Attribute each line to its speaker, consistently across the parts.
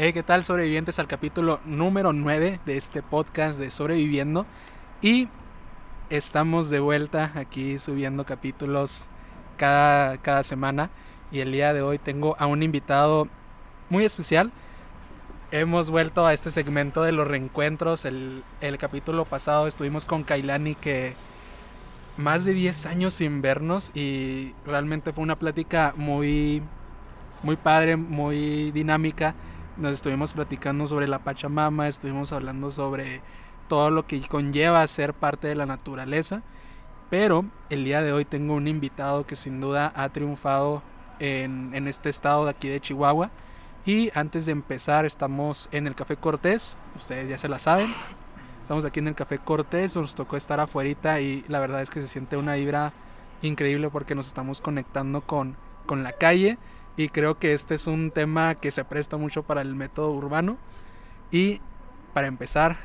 Speaker 1: Hey, ¿qué tal sobrevivientes al capítulo número 9 de este podcast de Sobreviviendo? Y estamos de vuelta aquí subiendo capítulos cada, cada semana. Y el día de hoy tengo a un invitado muy especial. Hemos vuelto a este segmento de los reencuentros. El, el capítulo pasado estuvimos con Kailani que más de 10 años sin vernos y realmente fue una plática muy, muy padre, muy dinámica. Nos estuvimos platicando sobre la Pachamama, estuvimos hablando sobre todo lo que conlleva ser parte de la naturaleza. Pero el día de hoy tengo un invitado que sin duda ha triunfado en, en este estado de aquí de Chihuahua. Y antes de empezar estamos en el Café Cortés, ustedes ya se la saben. Estamos aquí en el Café Cortés, nos tocó estar afuera y la verdad es que se siente una vibra increíble porque nos estamos conectando con, con la calle y creo que este es un tema que se presta mucho para el método urbano. Y para empezar,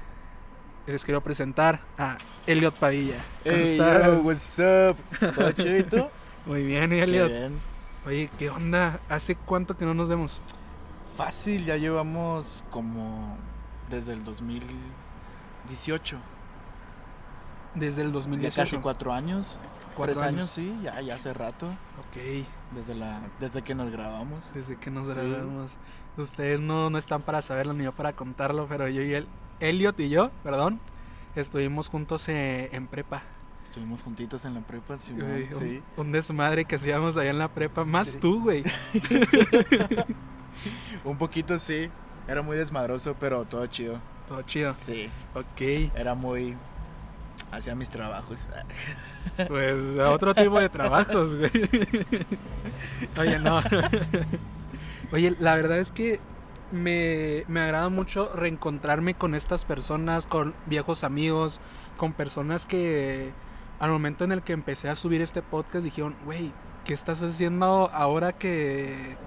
Speaker 1: les quiero presentar a Elliot Padilla.
Speaker 2: ¿Cómo hey, estás? Yo, what's up? ¿Todo chido?
Speaker 1: Muy bien, Elliot. Bien. Oye, ¿qué onda? ¿Hace cuánto que no nos vemos?
Speaker 2: Fácil, ya llevamos como desde el 2018.
Speaker 1: Desde el 2018. Ya
Speaker 2: casi cuatro años.
Speaker 1: ¿Cuatro
Speaker 2: Tres
Speaker 1: años?
Speaker 2: años, sí, ya, ya hace rato.
Speaker 1: Ok.
Speaker 2: Desde, la, desde que nos grabamos.
Speaker 1: Desde que nos
Speaker 2: Sí.
Speaker 1: grabamos. Ustedes no, no están para saberlo ni yo para contarlo, pero yo y él, Elliot y yo, perdón, estuvimos juntos eh, en prepa.
Speaker 2: Estuvimos juntitos en la prepa, Simón,
Speaker 1: Güey, un-
Speaker 2: sí.
Speaker 1: Un, desmadre que hacíamos allá en la prepa. Más
Speaker 2: Sí.
Speaker 1: tú, güey.
Speaker 2: Un poquito sí. Era muy desmadroso, pero todo chido.
Speaker 1: Todo chido.
Speaker 2: Sí.
Speaker 1: Ok.
Speaker 2: Era muy. Hacía mis trabajos.
Speaker 1: Pues a otro tipo de trabajos, güey. Oye, no. Oye, la verdad es que me, me agrada mucho reencontrarme con estas personas, con viejos amigos, con personas que al momento en el que empecé a subir este podcast dijeron, güey, ¿qué estás haciendo ahora que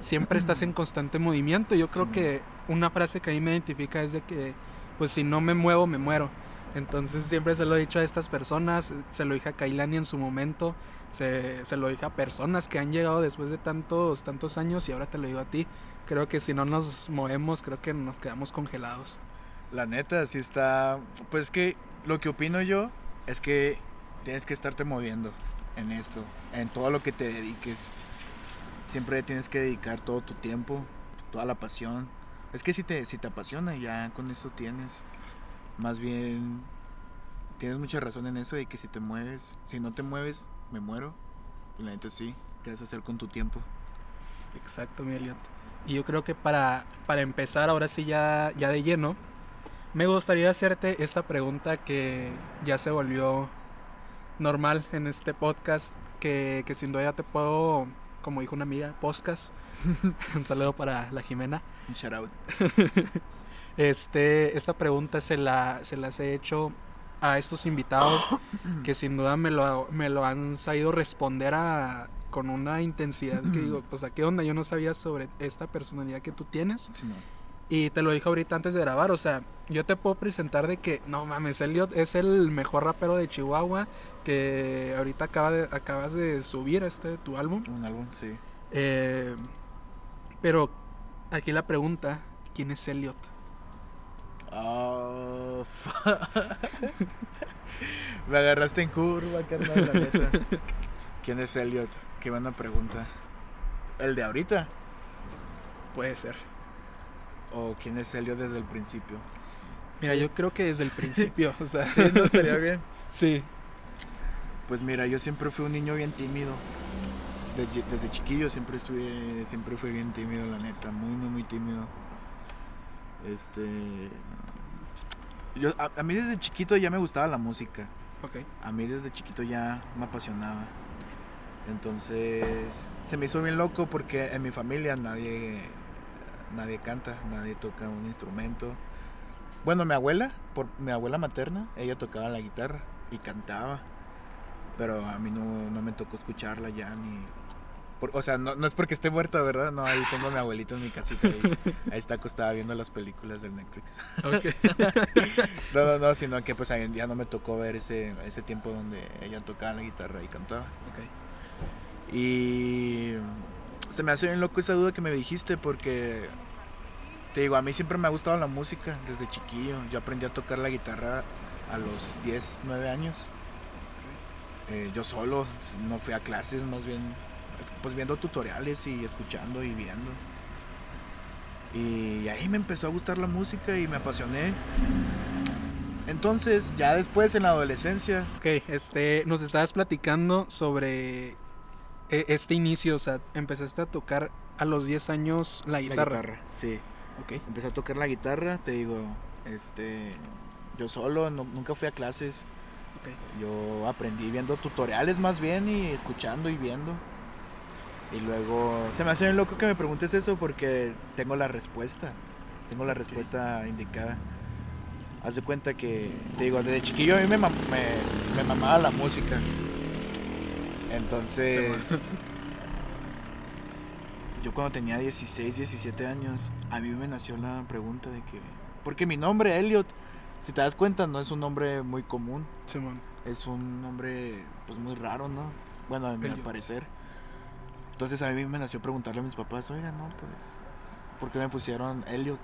Speaker 1: siempre estás en constante movimiento? Yo creo
Speaker 2: Sí.
Speaker 1: que una frase que a mí me identifica es de que, pues si no me muevo, me muero. Entonces siempre se lo he dicho a estas personas, se lo dije a Kailani en su momento, se, se lo dije a personas que han llegado después de tantos, tantos años y ahora te lo digo a ti. Creo que si no nos movemos, creo que nos quedamos congelados.
Speaker 2: La neta, sí está. Pues es que lo que opino yo es que tienes que estarte moviendo en esto, en todo lo que te dediques. Siempre tienes que dedicar todo tu tiempo, toda la pasión. Es que si te, si te apasiona, ya con eso tienes. Más bien, tienes mucha razón en eso de que si te mueves, si no te mueves, me muero. Y la neta sí, ¿qué vas a hacer con tu tiempo?
Speaker 1: Exacto, mi Elliot. Y yo creo que para, para empezar, ahora sí ya, ya de lleno, me gustaría hacerte esta pregunta que ya se volvió normal en este podcast, que, que sin duda ya te puedo, como dijo una amiga, podcast. Un saludo para la Jimena.
Speaker 2: Un shout out.
Speaker 1: Este, esta pregunta se, la, se las he hecho a estos invitados que sin duda me lo, me lo han sabido responder a, con una intensidad que digo, o sea, ¿qué onda? Yo no sabía sobre esta personalidad que tú tienes. Y te lo dije ahorita antes de grabar, o sea, yo te puedo presentar de que, no mames, Elliot es el mejor rapero de Chihuahua, que ahorita acaba de, acabas de subir este tu álbum.
Speaker 2: Un álbum, sí.
Speaker 1: Eh, pero aquí la pregunta, ¿quién es Elliot?
Speaker 2: Oh, Me agarraste en curva, carnal, la neta. ¿Quién es Elliot? Qué buena pregunta. ¿El de ahorita?
Speaker 1: Puede ser.
Speaker 2: ¿O quién es Elliot desde el principio?
Speaker 1: Mira,
Speaker 2: Sí.
Speaker 1: yo creo que desde el principio, o sea,
Speaker 2: Sí, no estaría bien.
Speaker 1: sí.
Speaker 2: Pues mira, yo siempre fui un niño bien tímido. Desde, desde chiquillo siempre fui, siempre fui bien tímido, la neta. Muy, muy, muy tímido. Este... Yo, a, a mí desde chiquito ya me gustaba la música.
Speaker 1: Ok.
Speaker 2: A mí desde chiquito ya me apasionaba. Entonces se me hizo bien loco porque en mi familia nadie, nadie canta, nadie toca un instrumento. Bueno, mi abuela, por mi abuela materna, ella tocaba la guitarra y cantaba. Pero a mí no, no me tocó escucharla ya ni... por- o sea, no, no es porque esté muerta, ¿verdad? No, ahí tengo a mi abuelito en mi casita. Ahí, ahí está acostada viendo las películas del Netflix.
Speaker 1: Ok.
Speaker 2: No, no, no, sino que pues ahí ya no me tocó ver ese, ese tiempo donde ella tocaba la guitarra y cantaba.
Speaker 1: ok.
Speaker 2: Y se me hace bien loco esa duda que me dijiste porque te digo, a mí siempre me ha gustado la música desde chiquillo. Yo aprendí a tocar la guitarra a los 10, 9 años. Eh, yo solo, no fui a clases, más bien pues viendo tutoriales y escuchando y viendo. Y ahí me empezó a gustar la música y me apasioné. Entonces, ya después en la adolescencia.
Speaker 1: Ok, este, nos estabas platicando sobre e, este inicio, o sea, empezaste a tocar a los 10 años la guitarra. La guitarra,
Speaker 2: sí. Ok. Empecé a tocar la guitarra, te digo, este, yo solo, nunca fui a clases. Okay. Yo aprendí viendo tutoriales más bien y escuchando y viendo. Y luego se me hace bien loco que me preguntes eso porque tengo la respuesta. Tengo la respuesta indicada. Haz de cuenta que, te digo, desde chiquillo a mí me, me, mamaba la música. Entonces, yo cuando tenía 16, 17 años, a mí me nació la pregunta de que... Porque mi nombre, Elliot, si te das cuenta, no es un nombre muy común. Es un nombre, pues, muy raro, ¿no? Bueno, a mi parecer. Entonces a mí me nació preguntarle a mis papás, oiga, no, pues, ¿por qué me pusieron Elliot?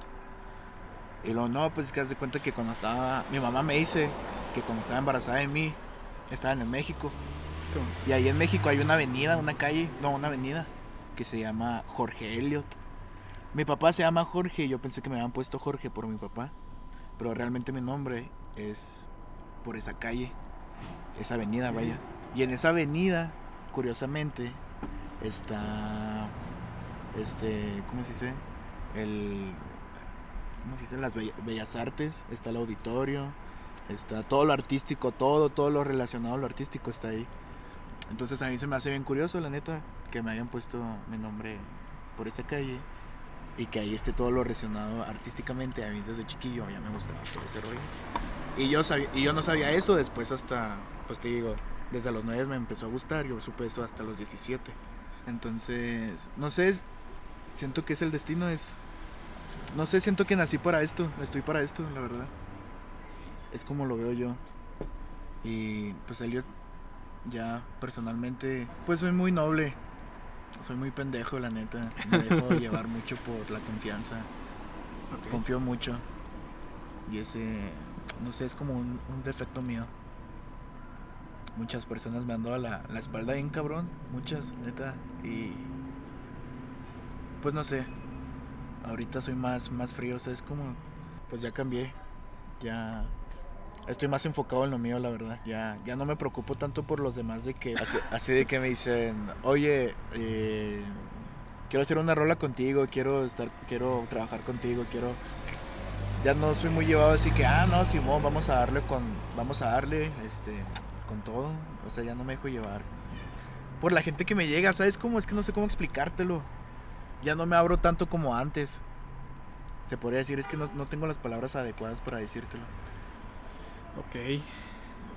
Speaker 2: Y luego, no, pues es que haz de cuenta que cuando estaba, mi mamá me dice que cuando estaba embarazada de mí, estaba en México. Y ahí en México hay una avenida, una calle, no, una avenida, que se llama Jorge Elliot. Mi papá se llama Jorge y yo pensé que me habían puesto Jorge por mi papá. Pero realmente mi nombre es por esa calle, esa avenida, vaya. Y en esa avenida, curiosamente, está este cómo se dice el cómo se dice las bellas artes está el auditorio está todo lo artístico todo todo lo relacionado a lo artístico está ahí. Entonces a mí se me hace bien curioso la neta que me hayan puesto mi nombre por esa calle y que ahí esté todo lo relacionado artísticamente. A mí desde chiquillo ya me gustaba todo ese rollo. Y yo sabía, y yo no sabía eso después hasta pues te digo desde los 9 me empezó a gustar yo supe eso hasta los 17 entonces, no sé, siento que es el destino, es... No sé, siento que nací para esto, estoy para esto, la verdad. Es como lo veo yo. Y pues Elliot, ya personalmente, pues soy muy noble. Soy muy pendejo, la neta. Me dejo llevar mucho por la confianza. Confío mucho. Y ese, no sé, es como un defecto mío. Muchas personas me han dado la, la espalda bien cabrón. Muchas, neta. Y. Pues no sé. Ahorita soy más, más frío. O sea, es como. Pues ya cambié. Ya. Estoy más enfocado en lo mío, la verdad. Ya, ya no me preocupo tanto por los demás de que. Así, de que me dicen, oye, eh, quiero hacer una rola contigo, quiero estar, quiero trabajar contigo, quiero ya no soy muy llevado así que ah no Simón vamos a darle con vamos a darle este con todo. O sea, ya no me dejo llevar. Por la gente que me llega, ¿sabes cómo? Es que no sé cómo explicártelo. Ya no me abro tanto como antes. Se podría decir, es que no, tengo las palabras adecuadas para decírtelo.
Speaker 1: Ok.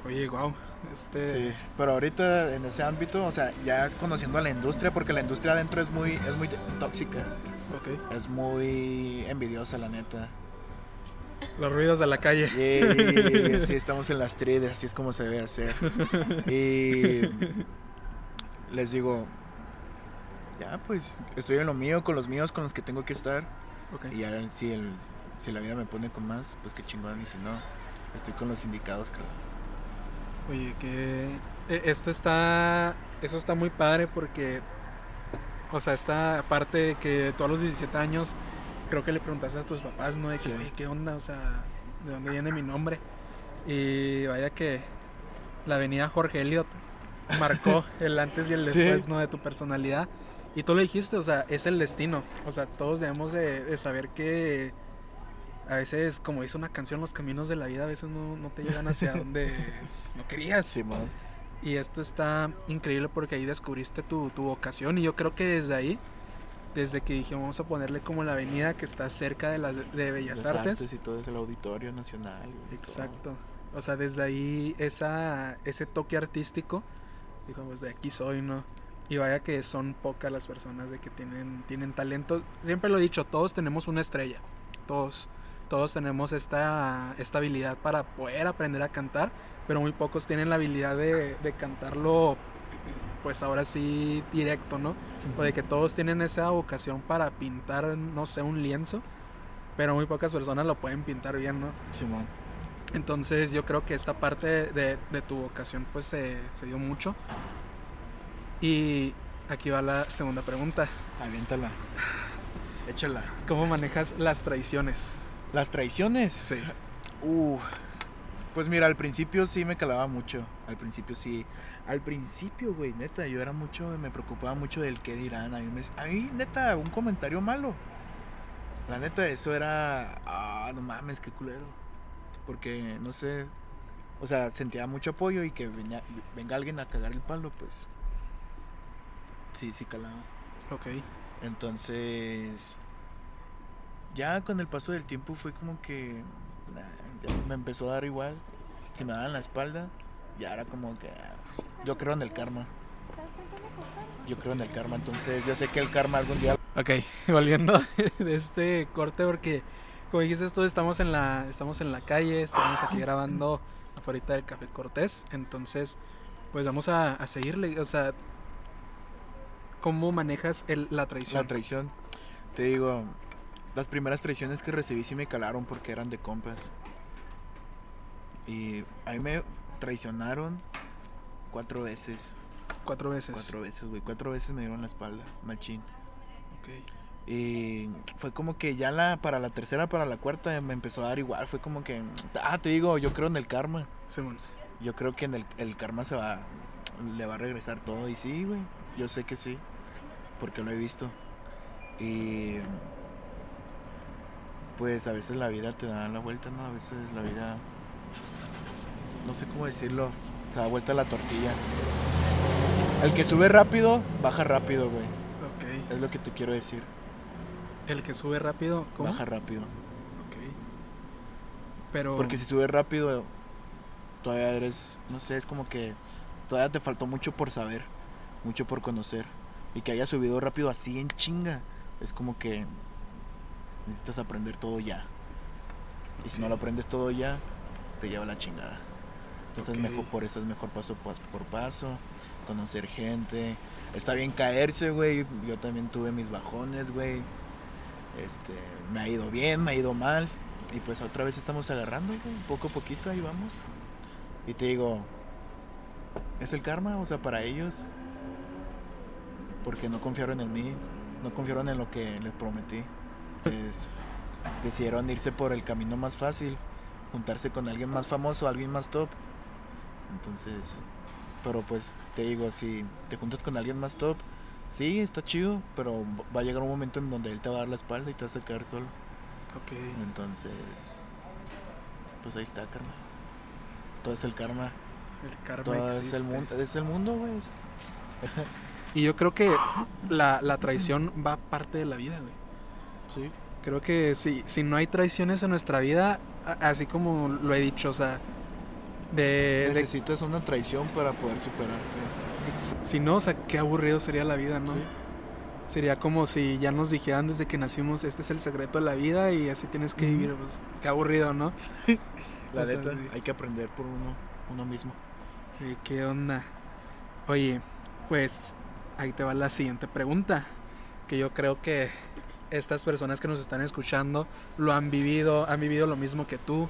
Speaker 1: Oye, wow. Este...
Speaker 2: Sí, pero ahorita en ese ámbito, o sea, ya conociendo a la industria, porque la industria adentro es muy, es muy tóxica. Okay. Es muy envidiosa, la neta.
Speaker 1: Los ruidos de la calle.
Speaker 2: Sí, sí, estamos en las street, así es como se debe hacer. Y les digo, ya pues, estoy en lo mío, con los míos, con los que tengo que estar. Y ya si, el, si la vida me pone con más, pues qué chingón. Y si no, estoy con los indicados, claro.
Speaker 1: Oye, que e, esto está, eso está muy padre porque, o sea, esta parte de que todos los 17 años creo que le preguntaste a tus papás, ¿no? De que, oye, ¿qué onda? O sea, ¿de dónde viene mi nombre? Y vaya que la avenida Jorge Elliot marcó el antes y el después, ¿no? De tu personalidad. Y tú lo dijiste, o sea, es el destino. O sea, todos debemos de, saber que a veces, como dice una canción, los caminos de la vida a veces no, no te llegan hacia donde no querías.
Speaker 2: Simón.
Speaker 1: Y esto está increíble porque ahí descubriste tu, tu vocación y yo creo que desde ahí desde que dije vamos a ponerle como la avenida que está cerca de, las de Bellas Artes.
Speaker 2: Y todo es el Auditorio Nacional.
Speaker 1: Exacto. O sea, desde ahí esa, ese toque artístico, dijo, pues de aquí soy, ¿no? Y vaya que son pocas las personas de que tienen, tienen talento. Siempre lo he dicho, todos tenemos una estrella. Todos. Todos tenemos esta, esta habilidad para poder aprender a cantar, pero muy pocos tienen la habilidad de, de cantarlo pues ahora sí directo, ¿no? O de que todos tienen esa vocación para pintar, no sé, un lienzo. pero muy pocas personas lo pueden pintar bien, ¿no?
Speaker 2: Simón.
Speaker 1: Entonces yo creo que esta parte de, de tu vocación pues se, se dio mucho. Y aquí va la segunda pregunta.
Speaker 2: Aviéntala. Échala.
Speaker 1: ¿Cómo manejas las traiciones?
Speaker 2: Las traiciones.
Speaker 1: Sí.
Speaker 2: Uh, pues mira, al principio sí me calaba mucho. Al principio sí. Al principio, güey, neta, yo era mucho, me preocupaba mucho del qué dirán. A mí, me- a mí, neta, un comentario malo. La neta, eso era. Ah, no mames, qué culero. Porque, no sé. O sea, sentía mucho apoyo y que venga, venga alguien a cagar el palo, pues. Sí, sí calaba.
Speaker 1: Ok.
Speaker 2: Entonces, ya con el paso del tiempo fue como que nah, ya me empezó a dar igual. Si me daban la espalda, ya era como que ah, yo creo en el karma. Yo creo en el karma, entonces yo sé que el karma algún día
Speaker 1: Ok, volviendo de este corte porque como dijiste tú estamos en la estamos en la calle, estamos aquí grabando afuera del Café Cortés, entonces pues vamos a, a seguirle, o sea, ¿cómo manejas el, la traición?
Speaker 2: la traición. Te digo, las primeras traiciones que recibí sí me calaron porque eran de compas. Y a mí me traicionaron cuatro veces.
Speaker 1: Cuatro veces.
Speaker 2: Cuatro veces, güey. Cuatro veces me dieron la espalda, machín.
Speaker 1: Ok.
Speaker 2: Y fue como que ya la para la tercera, para la cuarta me empezó a dar igual. Fue como que, ah, te digo, yo creo en el karma.
Speaker 1: Simón.
Speaker 2: Yo creo que en el, el karma se va, le va a regresar todo. Y sí, güey, yo sé que sí, porque lo he visto. Y pues a veces la vida te da la vuelta, ¿no? A veces la vida, no sé cómo decirlo, se da vuelta la tortilla. El que sube rápido, baja rápido, güey.
Speaker 1: Ok.
Speaker 2: Es lo que te quiero decir.
Speaker 1: El que sube rápido, ¿cómo?
Speaker 2: Baja rápido.
Speaker 1: Ok. Pero
Speaker 2: Porque si subes rápido, todavía eres, no sé, es como que todavía te faltó mucho por saber, mucho por conocer. Y que hayas subido rápido así en chinga, es como que necesitas aprender todo ya. Y si no lo aprendes todo ya, te lleva la chingada. Entonces
Speaker 1: Ok.
Speaker 2: mejor por eso es mejor paso pas- por paso, conocer gente. Está bien caerse, güey. Yo también tuve mis bajones, güey. Este, me ha ido bien, me ha ido mal. Y pues otra vez estamos agarrando, güey, poco a poquito, ahí vamos. Y te digo, es el karma, o sea, para ellos. Porque no confiaron en mí, no confiaron en lo que les prometí. Pues decidieron irse por el camino más fácil, juntarse con alguien más famoso, alguien más top. Entonces, pero pues te digo, si te juntas con alguien más top, sí, está chido, pero va a llegar un momento en donde él te va a dar la espalda y te vas a quedar solo.
Speaker 1: Ok.
Speaker 2: Entonces, pues ahí está, karma. Todo es el karma.
Speaker 1: El karma
Speaker 2: Todo es el mundo, es el mundo, güey.
Speaker 1: Y yo creo que la, la traición va parte de la vida, güey.
Speaker 2: Sí.
Speaker 1: Creo que si, si no hay traiciones en nuestra vida, así como lo he dicho, o sea, de, de-
Speaker 2: Necesitas una traición para poder superarte.
Speaker 1: si no, o sea, qué aburrido sería la vida, ¿no?
Speaker 2: Sí.
Speaker 1: Sería como si ya nos dijeran desde que nacimos, este es el secreto de la vida y así tienes que vivir, pues, qué aburrido, ¿no?
Speaker 2: La
Speaker 1: O sea,
Speaker 2: neta, hay que aprender por uno, uno mismo.
Speaker 1: ¿Y ¿Qué onda? Oye, pues ahí te va la siguiente pregunta. Que yo creo que estas personas que nos están escuchando lo han vivido, han vivido lo mismo que tú.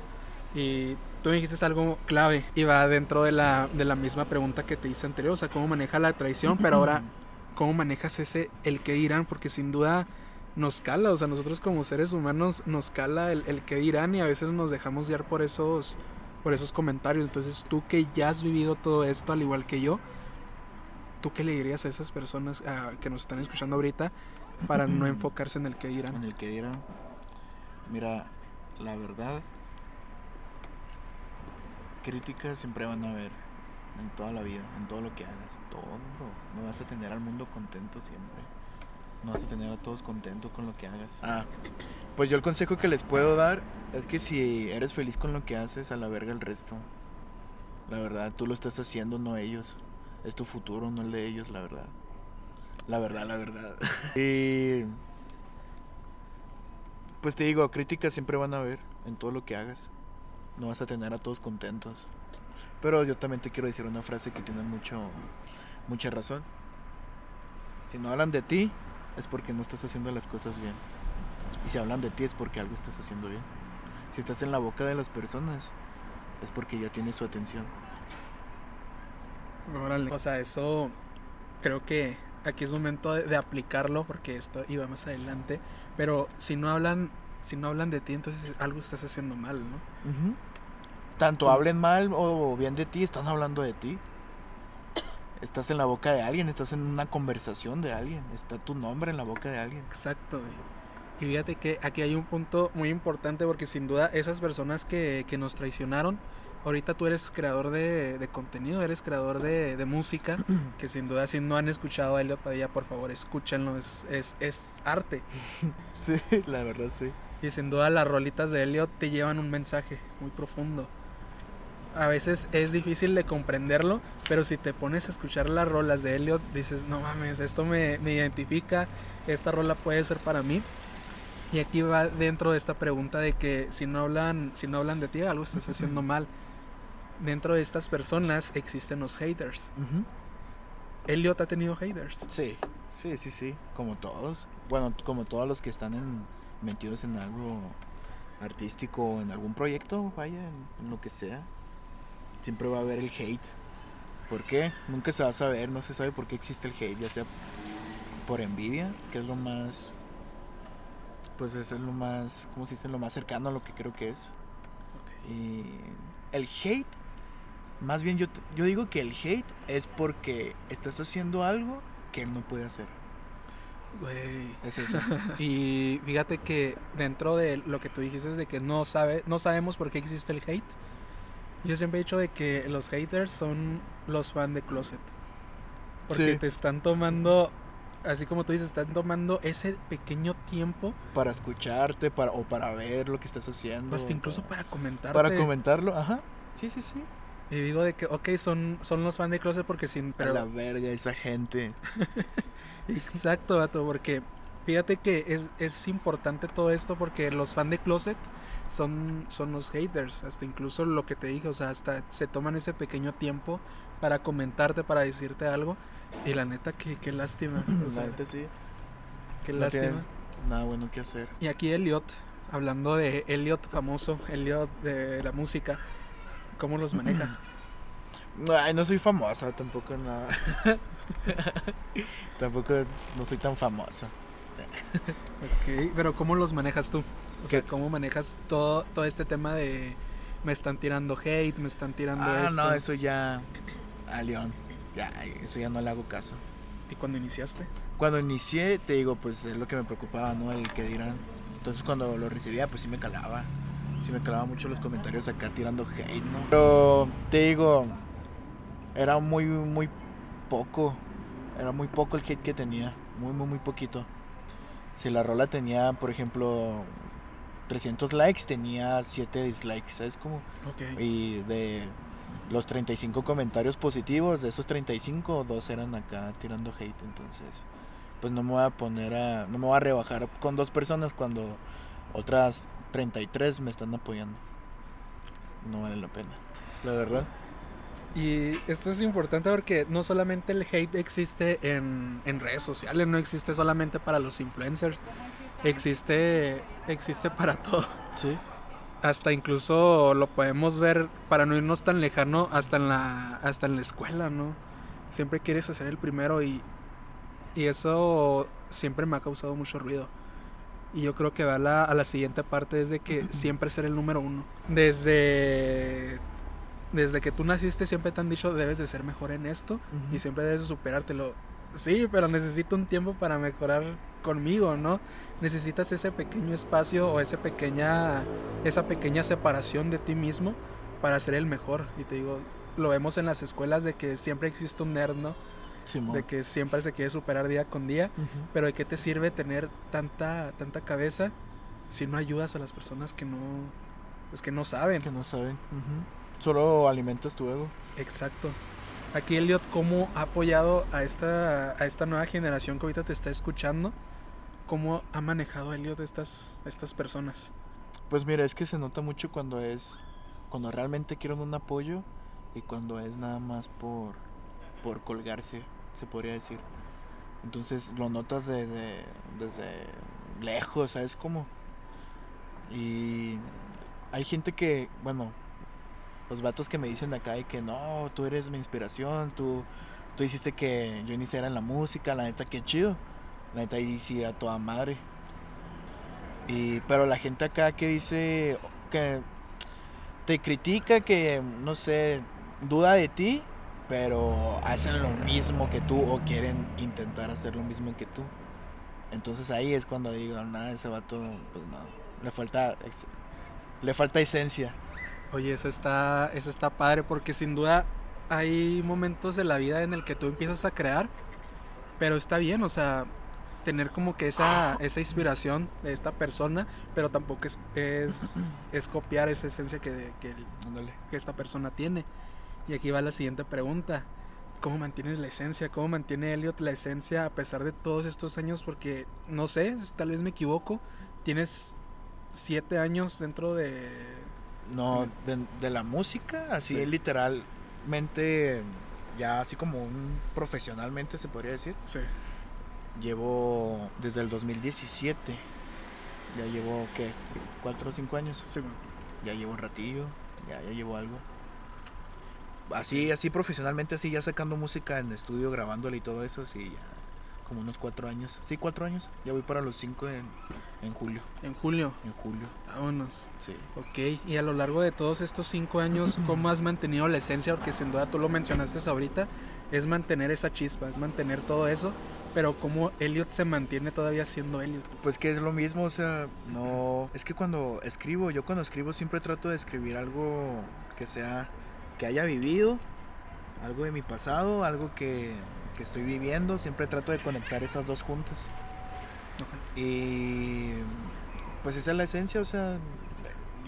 Speaker 1: Y tú me dijiste algo clave y va dentro de la, de la misma pregunta que te hice anterior. O sea, cómo maneja la traición, pero ahora, ¿cómo manejas ese el que dirán? Porque sin duda nos cala. O sea, nosotros como seres humanos nos cala el, el que dirán y a veces nos dejamos guiar por esos por esos comentarios. Entonces, tú que ya has vivido todo esto, al igual que yo, ¿tú qué le dirías a esas personas que nos están escuchando ahorita para no enfocarse en el que
Speaker 2: En
Speaker 1: dirán?
Speaker 2: el que dirán, mira, la verdad, críticas siempre van a haber en toda la vida, en todo lo que hagas, todo. No vas a tener al mundo contento siempre. No vas a tener a todos contentos con lo que hagas. Ah, pues yo el consejo que les puedo dar es que si eres feliz con lo que haces, a la verga el resto. La verdad, tú lo estás haciendo, no ellos. Es tu futuro, no el de ellos, la verdad. La verdad, la verdad. y pues te digo, críticas siempre van a haber en todo lo que hagas. No vas a tener a todos contentos. Pero yo también te quiero decir una frase que tiene mucho mucha razón. Si no hablan de ti, es porque no estás haciendo las cosas bien. Y si hablan de ti es porque algo estás haciendo bien. Si estás en la boca de las personas es porque ya tienes su atención.
Speaker 1: O sea, eso creo que aquí es momento de, de aplicarlo porque esto iba más adelante. Pero si no hablan, si no hablan de ti, entonces algo estás haciendo mal, ¿no?
Speaker 2: Tanto hablen mal o bien de ti, están hablando de ti. Estás en la boca de alguien, estás en una conversación de alguien, está tu nombre en la boca de alguien.
Speaker 1: Exacto. güey. Y fíjate que aquí hay un punto muy importante porque sin duda esas personas que, que nos traicionaron, ahorita tú eres creador de, de contenido, eres creador de, de música, que sin duda si no han escuchado a Elliot Padilla, por favor escúchenlo, es, es, es arte.
Speaker 2: Sí, la verdad sí.
Speaker 1: Y sin duda las rolitas de Elliot te llevan un mensaje muy profundo. A veces es difícil de comprenderlo, pero si te pones a escuchar las rolas de Elliot, dices, no mames, esto me, me identifica, esta rola puede ser para mí. Y aquí va dentro de esta pregunta de que si no hablan, si no hablan de ti, algo estás haciendo mal. Dentro de estas personas existen los haters.
Speaker 2: Ujú.
Speaker 1: Elliot ha tenido haters.
Speaker 2: Sí, sí, sí, sí, como todos. Bueno, como todos los que están en, metidos en algo artístico en algún proyecto, vaya, en, en lo que sea. Siempre va a haber el hate. ¿Por qué? Nunca se va a saber, no se sabe por qué existe el hate, ya sea por envidia, que es lo más... Pues es lo más, ¿cómo se dice? Lo más cercano a lo que creo que es. Y el hate, más bien yo, yo digo que el hate es porque estás haciendo algo que él no puede hacer.
Speaker 1: Güey.
Speaker 2: Es eso.
Speaker 1: Y fíjate que dentro de lo que tú dijiste de que no sabe, no sabemos por qué existe el hate. Yo siempre he dicho de que los haters son los fans de Closet. Porque
Speaker 2: Sí.
Speaker 1: te están tomando, así como tú dices, están tomando ese pequeño tiempo,
Speaker 2: para escucharte para, o para ver lo que estás haciendo.
Speaker 1: hasta incluso
Speaker 2: para,
Speaker 1: para comentar.
Speaker 2: para comentarlo. Ajá. Sí, sí, sí.
Speaker 1: Y digo de que, ok, son, son los fans de Closet porque sin...
Speaker 2: Pero...
Speaker 1: Pero,
Speaker 2: la verga, esa gente.
Speaker 1: Exacto, vato, porque fíjate que es, es importante todo esto porque los fans de Closet son, son los haters, hasta incluso lo que te dije, o sea, hasta se toman ese pequeño tiempo para comentarte, para decirte algo, y la neta, qué, qué lástima, o sea,
Speaker 2: La neta sí.
Speaker 1: qué
Speaker 2: no
Speaker 1: lástima.
Speaker 2: Nada bueno que hacer.
Speaker 1: Y aquí Elliot, hablando de Elliot famoso, Elliot de la música, ¿cómo los maneja?
Speaker 2: Ay, no soy famosa, tampoco nada. tampoco no soy tan famosa.
Speaker 1: Ok, pero ¿cómo los manejas tú? O sea,
Speaker 2: ¿Qué?
Speaker 1: ¿cómo manejas todo, todo este tema de me están tirando hate, me están tirando
Speaker 2: Ah,
Speaker 1: esto?
Speaker 2: no, eso ya. A León. Ya, eso ya no le hago caso.
Speaker 1: ¿Y cuando iniciaste?
Speaker 2: Cuando inicié, te digo, pues es lo que me preocupaba, ¿no? El que dirán. Entonces cuando lo recibía, pues sí me calaba. Sí me calaba mucho los comentarios acá tirando hate, ¿no? Pero te digo, era muy, muy poco. Era muy poco el hate que tenía. Muy, muy, muy poquito. Si la rola tenía, por ejemplo, 300 likes, tenía 7 dislikes, ¿sabes cómo?
Speaker 1: Ok.
Speaker 2: Y de los 35 comentarios positivos, de esos 35, dos eran acá tirando hate. Entonces, pues no me voy a poner a. No me voy a rebajar con dos personas cuando otras 33 me están apoyando. No vale la pena. La verdad.
Speaker 1: Y esto es importante porque no solamente el hate existe en, en redes sociales, no existe solamente para los influencers, existe, existe para todo.
Speaker 2: Sí.
Speaker 1: Hasta incluso lo podemos ver, para no irnos tan lejano, hasta en la, hasta en la escuela, ¿no? Siempre quieres hacer el primero y, y eso siempre me ha causado mucho ruido. Y yo creo que va a la, a la siguiente parte, es de que siempre ser el número uno. Desde, desde que tú naciste siempre te han dicho debes de ser mejor en esto y siempre debes de superártelo. Sí, pero necesito un tiempo para mejorar conmigo, ¿no? Necesitas ese pequeño espacio o ese pequeña, esa pequeña separación de ti mismo para ser el mejor. Y te digo, lo vemos en las escuelas de que siempre existe un nerd, ¿no? De que siempre se quiere superar día con día. Pero ¿de qué te sirve tener tanta, tanta cabeza si no ayudas a las personas que no, pues que no saben?
Speaker 2: Que no saben. Solo alimentas tu ego.
Speaker 1: Exacto. Aquí Elliot, ¿cómo ha apoyado a esta, a esta nueva generación que ahorita te está escuchando? ¿Cómo ha manejado Elliot estas, estas personas?
Speaker 2: Pues mira, es que se nota mucho cuando es. Cuando realmente quieren un apoyo y cuando es nada más por. por colgarse, se podría decir. Entonces lo notas desde. desde. lejos, ¿sabes cómo? Y hay gente que, bueno, los vatos que me dicen de acá y que no, tú eres mi inspiración, tú, tú hiciste que yo iniciara en la música, la neta, qué chido. La neta, ahí sí, a toda madre. Y, pero la gente acá que dice que te critica, que no sé, duda de ti, pero hacen lo mismo que tú o quieren intentar hacer lo mismo que tú. Entonces ahí es cuando digo, nada, ese vato, pues no, le falta, le falta esencia.
Speaker 1: Oye, eso está, eso está padre porque sin duda hay momentos de la vida en el que tú empiezas a crear, pero está bien, o sea, tener como que esa, esa inspiración de esta persona, pero tampoco es, es, es copiar esa esencia que, que, que, esta persona tiene. Y aquí va la siguiente pregunta. ¿Cómo mantienes la esencia? ¿Cómo mantiene Elliot la esencia a pesar de todos estos años? Porque, no sé, tal vez me equivoco, tienes siete años dentro de...
Speaker 2: No, de, de la música, así literalmente, ya así como un profesionalmente se podría decir.
Speaker 1: Sí.
Speaker 2: Llevo desde el 2017. Ya llevo, ¿qué? ¿Cuatro o cinco años?
Speaker 1: Sí,
Speaker 2: Ya llevo un ratillo, ya, ya llevo algo. Así, así profesionalmente, así ya sacando música en estudio, grabándola y todo eso, sí, ya como unos cuatro años. Sí, cuatro años. Ya voy para los cinco en, en julio.
Speaker 1: ¿En julio?
Speaker 2: En julio.
Speaker 1: Vámonos.
Speaker 2: Sí.
Speaker 1: Ok, y a lo largo de todos estos cinco años, ¿cómo has mantenido la esencia? Porque sin duda tú lo mencionaste ahorita, es mantener esa chispa, es mantener todo eso, pero cómo Elliot se mantiene todavía siendo Elliot.
Speaker 2: Pues que es lo mismo, o sea, no... Es que cuando escribo, yo cuando escribo siempre trato de escribir algo que sea, que haya vivido, algo de mi pasado, algo que, que estoy viviendo, siempre trato de conectar esas dos juntas. Y pues esa es la esencia, o sea,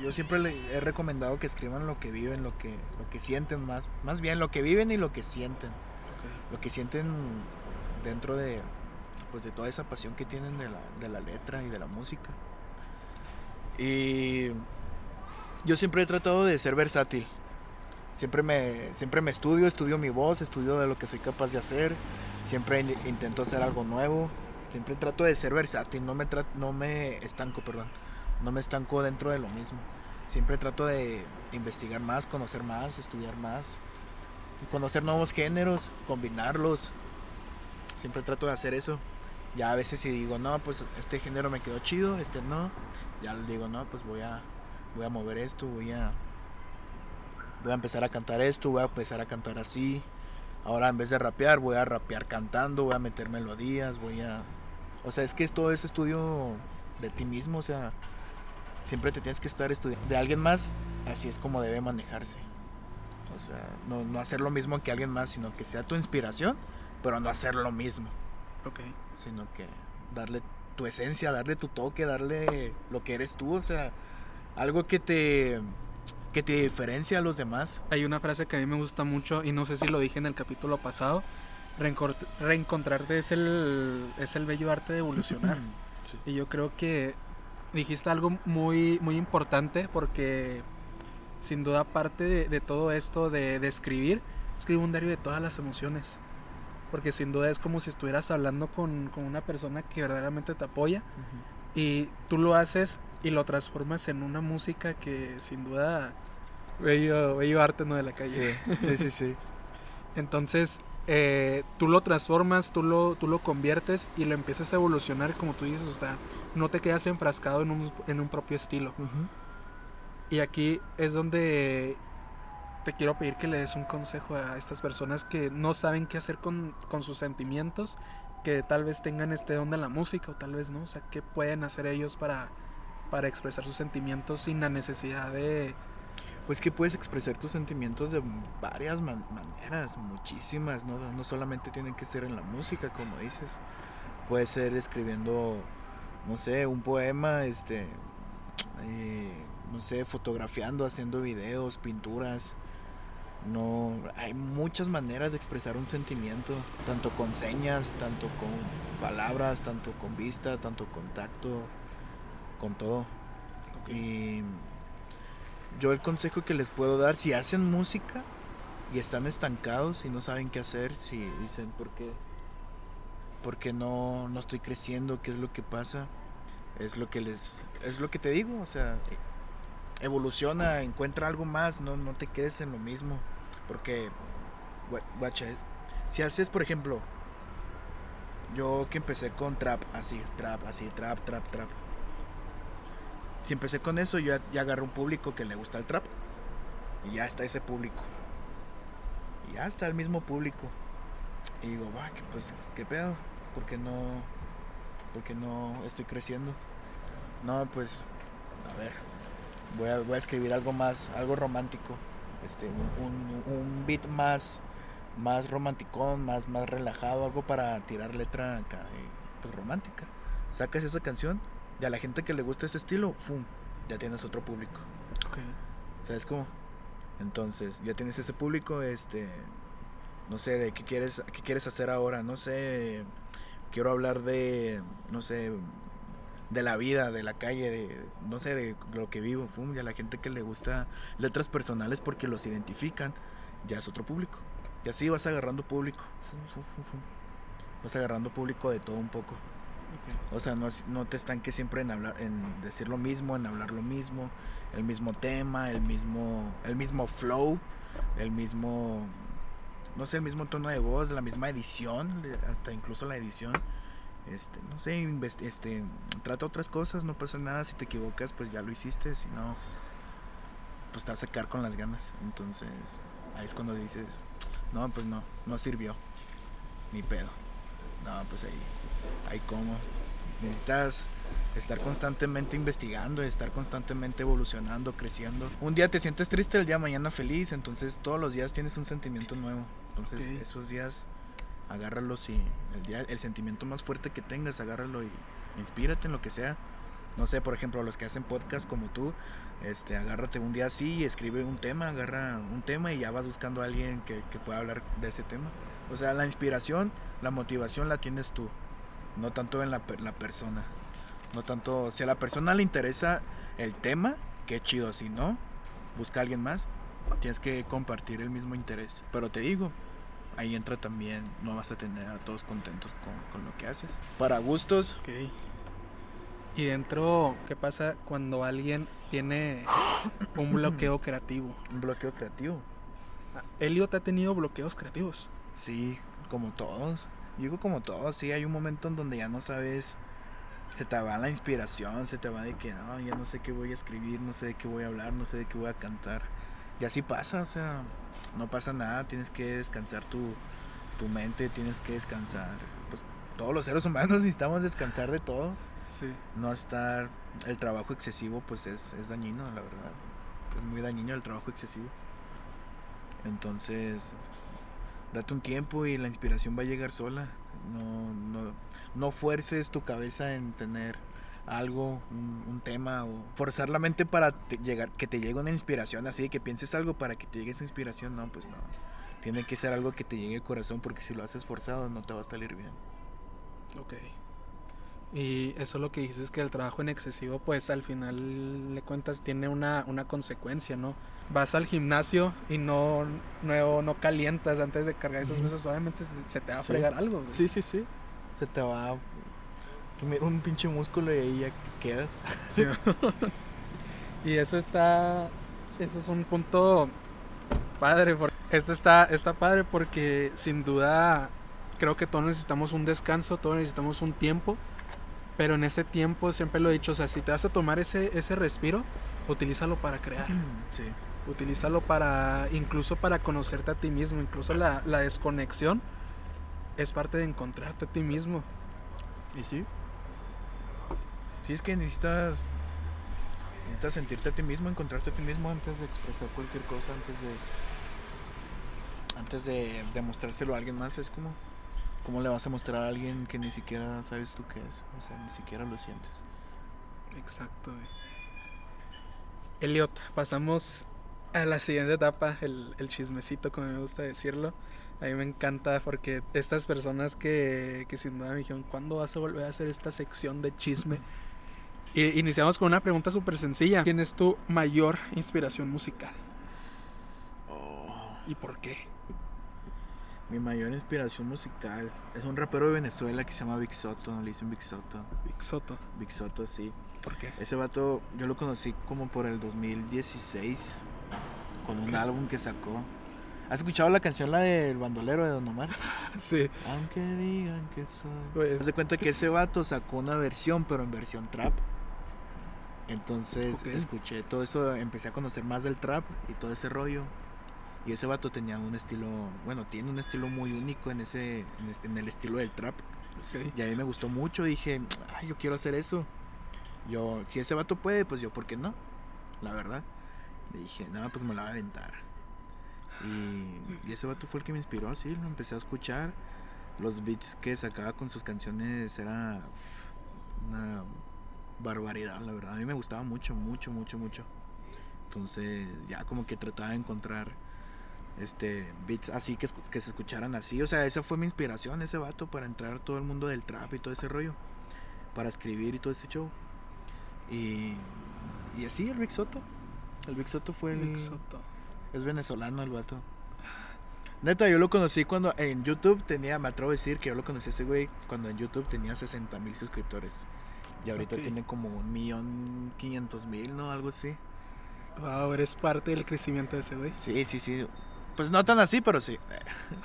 Speaker 2: yo siempre le he recomendado que escriban lo que viven, lo que, lo que sienten más, más bien lo que viven y lo que sienten. Lo que sienten dentro de, pues de toda esa pasión que tienen de la, de la letra y de la música. Y yo siempre he tratado de ser versátil. Siempre me, siempre me estudio, estudio mi voz, estudio de lo que soy capaz de hacer. Siempre intento hacer algo nuevo. Siempre trato de ser versátil, no me, no me estanco, perdón. No me estanco dentro de lo mismo. Siempre trato de investigar más, conocer más, estudiar más. Conocer nuevos géneros, combinarlos, Siempre trato de hacer eso. Ya a veces si digo, no, pues este género me quedó chido, este no. Ya digo, no, pues voy a, voy a mover esto, voy a, voy a empezar a cantar esto, voy a empezar a cantar así. Ahora en vez de rapear, voy a rapear cantando, voy a meter melodías, voy a... O sea, es que es todo ese estudio de ti mismo, o sea, siempre te tienes que estar estudiando. De alguien más, así es como debe manejarse. O sea, no, no hacer lo mismo que alguien más, sino que sea tu inspiración pero no hacer lo mismo.
Speaker 1: Ok.
Speaker 2: Sino que darle tu esencia, darle tu toque, darle lo que eres tú, o sea, algo que te que te diferencia a los demás.
Speaker 1: Hay una frase que a mí me gusta mucho y no sé si lo dije en el capítulo pasado, reencontrarte es el es el bello arte de evolucionar. Y yo creo que dijiste algo muy muy importante porque sin duda parte de, todo esto de, de escribir, escribo un diario de todas las emociones porque sin duda es como si estuvieras hablando con, una persona que verdaderamente te apoya y tú lo haces y lo transformas en una música que sin duda bello, arte no de la calle.
Speaker 2: Sí, sí, sí.
Speaker 1: Entonces eh, tú lo transformas, tú lo, tú lo conviertes y lo empiezas a evolucionar como tú dices, o sea, no te quedas enfrascado en un, en un propio estilo. Y aquí es donde te quiero pedir que le des un consejo a estas personas que no saben qué hacer con, sus sentimientos, que tal vez tengan este don de la música o tal vez no, o sea, qué pueden hacer ellos para, para expresar sus sentimientos sin la necesidad de...
Speaker 2: Pues que puedes expresar tus sentimientos de varias maneras, muchísimas, ¿no? no solamente tienen que ser en la música, como dices. Puede ser escribiendo, no sé, un poema, este, eh, no sé, fotografiando, haciendo videos, pinturas, no, hay muchas maneras de expresar un sentimiento, tanto con señas, tanto con palabras, tanto con vista, tanto contacto, con todo. Y yo el consejo que les puedo dar, si hacen música y están estancados y no saben qué hacer, si dicen por qué, por qué no, no estoy creciendo, qué es lo que pasa, Es lo que les es lo que te digo, o sea, evoluciona, encuentra algo más, no, no te quedes en lo mismo. Porque, guacha, si haces, por ejemplo, yo que empecé con trap, así, trap, así, trap, trap, trap. Si empecé con eso, yo ya, agarré un público que le gusta el trap. Y ya está ese público. Y ya está el mismo público. Y digo, va, pues, ¿qué pedo? Porque no, porque no estoy creciendo. No, pues, a ver, voy a, voy a escribir algo más, algo romántico. Este, un, un, beat más, más romanticón, más, más relajado, algo para tirar letra pues, romántica. Sacas esa canción y a la gente que le gusta ese estilo, ¡fum! ya tienes otro público. ¿Sabes cómo? Entonces, ya tienes ese público, este, no sé, de qué quieres, qué quieres hacer ahora, no sé, quiero hablar de, no sé, de la vida, de la calle, de, no sé, de lo que vivo, fum, y a la gente que le gusta letras personales porque los identifican, ya es otro público. Y así vas agarrando público, vas agarrando público de todo un poco. O sea, no, no te estanques siempre en hablar, en decir lo mismo, en hablar lo mismo, el mismo tema, el mismo, el mismo flow, el mismo, no sé, el mismo tono de voz, la misma edición, hasta incluso la edición este, no sé, este, trata otras cosas, no pasa nada, si te equivocas, pues ya lo hiciste, si no, pues te vas a quedar con las ganas. Entonces, ahí es cuando dices, no, pues no, no sirvió, ni pedo. No, pues ahí, ahí como. Necesitas estar constantemente investigando, estar constantemente evolucionando, creciendo. Un día te sientes triste, el día mañana feliz, entonces todos los días tienes un sentimiento nuevo. Entonces, esos días agárralos y el, día, el sentimiento más fuerte que tengas, agárralo y inspírate en lo que sea. No sé, por ejemplo, los que hacen podcast como tú, este, agárrate un día así y escribe un tema, agarra un tema y ya vas buscando a alguien que, que pueda hablar de ese tema. O sea, la inspiración, la motivación la tienes tú, no tanto en la, la persona. No tanto, si a la persona le interesa el tema, qué chido, si no, busca a alguien más, tienes que compartir el mismo interés. Pero te digo, ahí entra también, no vas a tener a todos contentos con, lo que haces. Para gustos.
Speaker 1: Ok. Y dentro, ¿qué pasa cuando alguien tiene un bloqueo creativo?
Speaker 2: Un bloqueo creativo.
Speaker 1: Ah, Elliot ha tenido bloqueos creativos.
Speaker 2: Sí, como todos. Yo digo como todos, sí, hay un momento en donde ya no sabes, se te va la inspiración, se te va de que no, ya no sé qué voy a escribir, no sé de qué voy a hablar, no sé de qué voy a cantar. Y así pasa, o sea, no pasa nada, tienes que descansar tu, tu mente, tienes que descansar. Pues todos los seres humanos necesitamos descansar de todo.
Speaker 1: Sí.
Speaker 2: No estar. El trabajo excesivo, pues es, es dañino, la verdad. Es muy dañino el trabajo excesivo. Entonces, date un tiempo y la inspiración va a llegar sola. No, no, no fuerces tu cabeza en tener algo, un, tema o forzar la mente para llegar, que te llegue una inspiración así, que pienses algo para que te llegue esa inspiración, no, pues no. Tiene que ser algo que te llegue al corazón porque si lo haces forzado no te va a salir bien.
Speaker 1: Ok. Y eso lo que dices es que el trabajo en excesivo, pues al final le cuentas, tiene una, una consecuencia, ¿no? Vas al gimnasio y no, no, no calientas antes de cargar esas mesas, obviamente se te va a fregar algo.
Speaker 2: Sí, sí, sí. Se te va un pinche músculo y ahí ya quedas.
Speaker 1: y eso está. Eso es un punto padre. Porque esto está, está padre porque sin duda creo que todos necesitamos un descanso, todos necesitamos un tiempo. Pero en ese tiempo, siempre lo he dicho, o sea, si te vas a tomar ese, ese respiro, utilízalo para crear.
Speaker 2: Sí.
Speaker 1: Utilízalo para, incluso para conocerte a ti mismo, incluso la, la desconexión es parte de encontrarte a ti mismo.
Speaker 2: ¿Y sí? Si es que necesitas necesitas sentirte a ti mismo, encontrarte a ti mismo antes de expresar cualquier cosa, antes de antes de demostrárselo a alguien más, es como cómo le vas a mostrar a alguien que ni siquiera sabes tú qué es, o sea, ni siquiera lo sientes.
Speaker 1: Exacto. Elliot, pasamos a la siguiente etapa, el, el chismecito, como me gusta decirlo. A mí me encanta porque estas personas que, que sin duda me dijeron, ¿cuándo vas a volver a hacer esta sección de chisme? iniciamos con una pregunta súper sencilla. ¿Quién es tu mayor inspiración musical?
Speaker 2: Oh.
Speaker 1: ¿Y por qué?
Speaker 2: Mi mayor inspiración musical es un rapero de Venezuela que se llama Big Soto, le dicen Big Soto.
Speaker 1: Big Soto.
Speaker 2: Big Soto, sí.
Speaker 1: ¿Por qué?
Speaker 2: Ese vato yo lo conocí como por el 2016 con un álbum que sacó. ¿Has escuchado la canción la del bandolero de Don Omar?
Speaker 1: Sí.
Speaker 2: Aunque digan que soy. Haz de cuenta que ese vato sacó una versión, pero en versión trap. Entonces escuché todo eso, empecé a conocer más del trap y todo ese rollo. Y ese vato tenía un estilo, bueno, tiene un estilo muy único en ese, en, este- en el estilo del trap. Y a mí me gustó mucho, dije, ay, yo quiero hacer eso. Yo, si ese vato puede, pues yo, ¿por qué no? La verdad. Le dije, nada, pues me la va a aventar. Y, y ese vato fue el que me inspiró, así, lo empecé a escuchar. Los beats que sacaba con sus canciones era una barbaridad, la verdad. A mí me gustaba mucho, mucho, mucho, mucho. Entonces, ya como que trataba de encontrar este beats así que, que se escucharan así. O sea, esa fue mi inspiración, ese vato, para entrar todo el mundo del trap y todo ese rollo. Para escribir y todo ese show. Y, y así, el Big Soto. El Big Soto fue el.
Speaker 1: Big Soto.
Speaker 2: Es venezolano el vato. Neta, yo lo conocí cuando en YouTube tenía, me atrevo a decir que yo lo conocí a ese güey cuando en YouTube tenía 60 mil suscriptores. Y ahorita
Speaker 1: Ok.
Speaker 2: tiene como un millón quinientos mil, ¿no? Algo así.
Speaker 1: Wow, eres parte del crecimiento de ese güey.
Speaker 2: Sí, sí, sí. Pues no tan así, pero sí.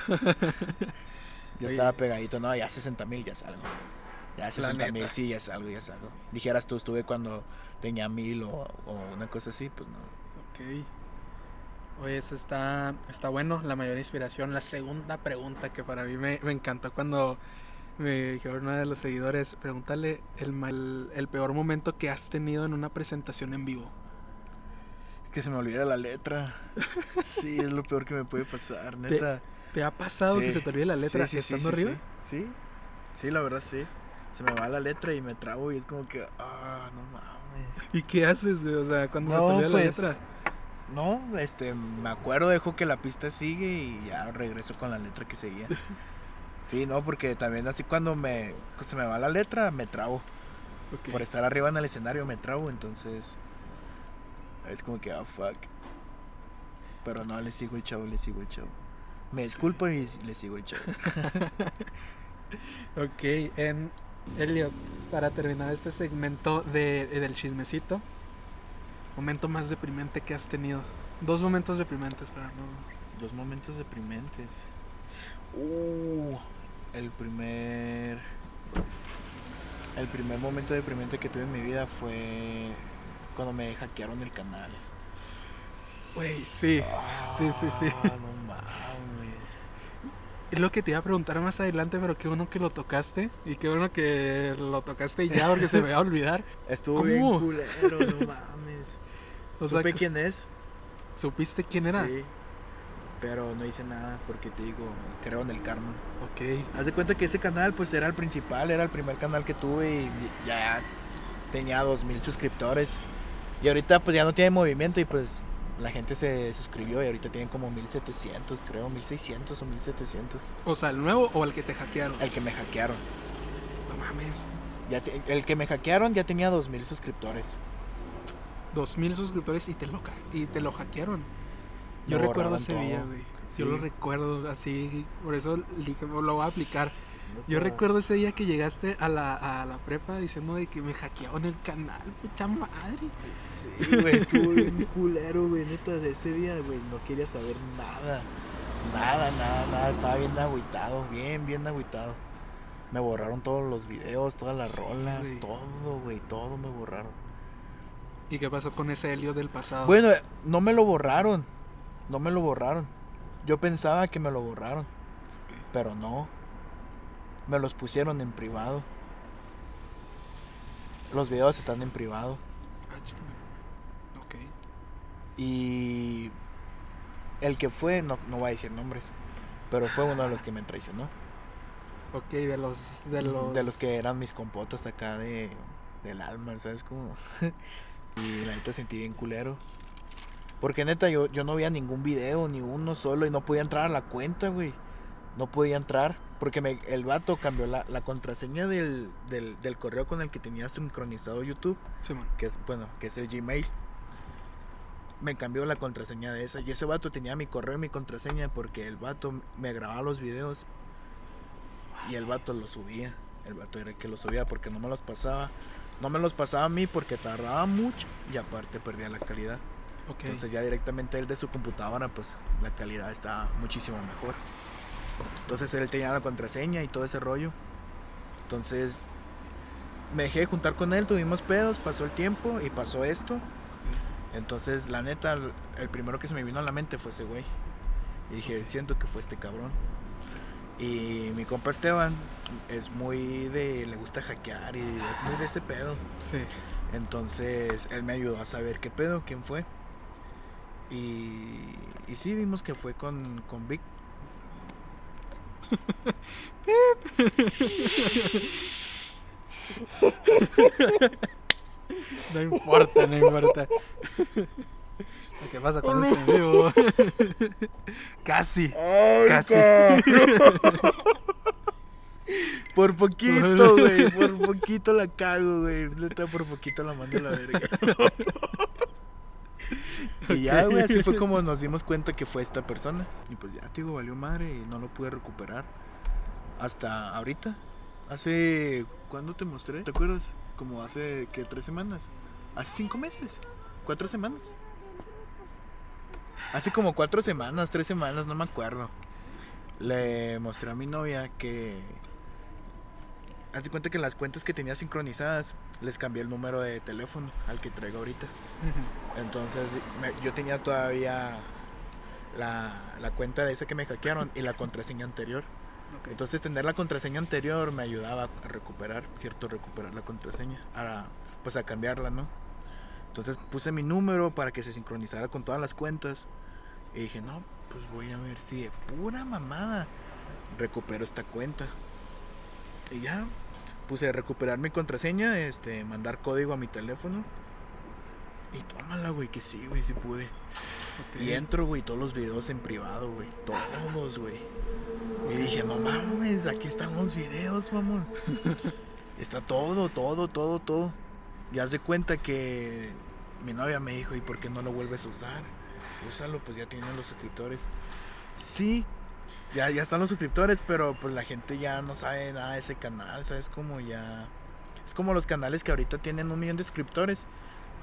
Speaker 2: Yo estaba pegadito, no, ya 60 mil ya es algo. Ya 60 mil, sí, ya es algo, ya es algo. Dijeras tú, estuve cuando tenía mil o, o una cosa así, pues no.
Speaker 1: Ok. Oye, eso está, está bueno, la mayor inspiración. La segunda pregunta que para mí me, me encantó cuando me dijeron uno de los seguidores, pregúntale el, mal- el peor momento que has tenido en una presentación en vivo.
Speaker 2: Que se me olvida la letra. Sí, es lo peor que me puede pasar, neta.
Speaker 1: ¿Te ha pasado que se te olvide la letra
Speaker 2: Sí, sí,
Speaker 1: estando arriba?
Speaker 2: Sí, sí, la verdad sí. Se me va la letra y me trabo y es como que, ah, no mames.
Speaker 1: ¿Y qué haces, güey? O sea, cuando se te olvida
Speaker 2: pues,
Speaker 1: la letra.
Speaker 2: No, este, me acuerdo, dejo que la pista sigue y ya regreso con la letra que seguía. Sí, no, porque también así cuando me se me va la letra, me trabo. Por estar arriba en el escenario me trabo, entonces es como que, ah, fuck. Pero no, le sigo el chavo, le sigo el chavo. Me disculpo y le sigo el chavo.
Speaker 1: Ok, en Elliot, para terminar este segmento de, del chismecito, momento más deprimente que has tenido. Dos momentos deprimentes para no.
Speaker 2: Dos momentos deprimentes. Uh, el primer. El primer momento deprimente que tuve en mi vida fue cuando me hackearon el canal.
Speaker 1: Güey, sí, sí, sí, sí.
Speaker 2: Ah, no mames.
Speaker 1: Es lo que te iba a preguntar más adelante, pero qué bueno que lo tocaste. Y qué bueno que lo tocaste ya, porque se me va a olvidar.
Speaker 2: Estuvo
Speaker 1: ¿Cómo?
Speaker 2: bien culero, no mames.
Speaker 1: O sea,
Speaker 2: ¿Supe
Speaker 1: que-
Speaker 2: quién es?
Speaker 1: ¿supiste quién era?
Speaker 2: Sí. Pero no hice nada porque te digo, creo en el karma.
Speaker 1: Ok.
Speaker 2: Haz de cuenta que ese canal pues era el principal, era el primer canal que tuve y ya tenía 2000 suscriptores. Y ahorita pues ya no tiene movimiento y pues la gente se suscribió y ahorita tienen como 1700, creo, 1600 o 1700.
Speaker 1: O sea, ¿el nuevo o el que te hackearon?
Speaker 2: El que me hackearon.
Speaker 1: No mames.
Speaker 2: Ya te- el que me hackearon ya tenía 2000 suscriptores.
Speaker 1: Dos mil suscriptores y te lo, y te lo hackearon. Yo recuerdo ese
Speaker 2: todo.
Speaker 1: día, güey.
Speaker 2: Sí.
Speaker 1: Yo lo recuerdo así, por eso lo voy a aplicar. Yo recuerdo ese día que llegaste a la, a la prepa diciendo de que me hackearon el canal, puta madre.
Speaker 2: Sí, güey, estuvo bien culero, güey. Neta, de ese día, güey, no quería saber nada. Nada, nada, nada. Estaba bien agüitado, bien, bien agüitado. Me borraron todos los videos, todas las
Speaker 1: Sí,
Speaker 2: rolas, todo, güey, todo me borraron.
Speaker 1: ¿Y qué pasó con ese Helio del pasado?
Speaker 2: Bueno, no me lo borraron. No me lo borraron. Yo pensaba que me lo borraron, pero no. Me los pusieron en privado. Los videos están en privado.
Speaker 1: Ah. Ok.
Speaker 2: Y el que fue, no, no voy a decir nombres, pero fue uno de los que me traicionó.
Speaker 1: Ok, de los... De los,
Speaker 2: De los que eran mis compotas acá de, del alma, ¿sabes cómo? y la neta sentí bien culero. Porque neta, yo, yo no veía ningún video, ni uno solo, y no podía entrar a la cuenta, güey. No podía entrar. Porque me, el vato cambió la, la contraseña del, del, del correo con el que tenía sincronizado YouTube que es bueno que es el Gmail me cambió la contraseña de esa. Y ese vato tenía mi correo y mi contraseña porque el vato me grababa los videos y el vato los subía. El vato era el que los subía porque no me los pasaba. No me los pasaba a mí porque tardaba mucho y aparte perdía la calidad. Entonces ya directamente él de su computadora, pues la calidad está muchísimo mejor. Entonces él tenía la contraseña y todo ese rollo. Entonces me dejé de juntar con él, tuvimos pedos, pasó el tiempo y pasó esto. Entonces la neta, el primero que se me vino a la mente fue ese güey. Y dije, siento que fue este cabrón. Y mi compa Esteban es muy de, le gusta hackear y es muy de ese pedo.
Speaker 1: Sí.
Speaker 2: Entonces él me ayudó a saber qué pedo, quién fue. Y, y sí, vimos que fue con, con Vic.
Speaker 1: No importa, no importa. ¿Qué pasa con ese vivo? Casi. Casi.
Speaker 2: por poquito, güey. Por poquito la cago, güey. Por poquito la mando a la verga. Y ya, güey, así fue como nos dimos cuenta que fue esta persona. Y pues ya, digo, valió madre y no lo pude recuperar. Hasta ahorita. Hace. ¿Cuándo te mostré? ¿Te acuerdas? Como hace, ¿qué? ¿Tres semanas? Hace cinco meses. ¿Cuatro semanas? Hace como cuatro semanas, tres semanas, no me acuerdo. Le mostré a mi novia que. Haz de cuenta que las cuentas que tenía sincronizadas les cambié el número de teléfono al que traigo ahorita. Entonces me- yo tenía todavía la, la cuenta de esa que me hackearon y la contraseña anterior. Entonces tener la contraseña anterior me ayudaba a recuperar, cierto, recuperar la contraseña, a, pues a cambiarla, ¿no? Entonces puse mi número para que se sincronizara con todas las cuentas y dije, no, pues voy a ver si de pura mamada recupero esta cuenta. Y ya puse recuperar mi contraseña, este, mandar código a mi teléfono. Y tómala, güey, que sí, güey, sí pude. Y entro, güey, todos los videos en privado, güey. Todos, güey. Y dije, no mames, aquí están los videos, mamón. Está todo, todo, todo, todo. Y haz de cuenta que mi novia me dijo, ¿y por qué no lo vuelves a usar? Úsalo, pues ya tienen los suscriptores. Sí, ya, ya están los suscriptores, pero pues la gente ya no sabe nada de ese canal, ¿sabes? Como ya... Es como los canales que ahorita tienen un millón de suscriptores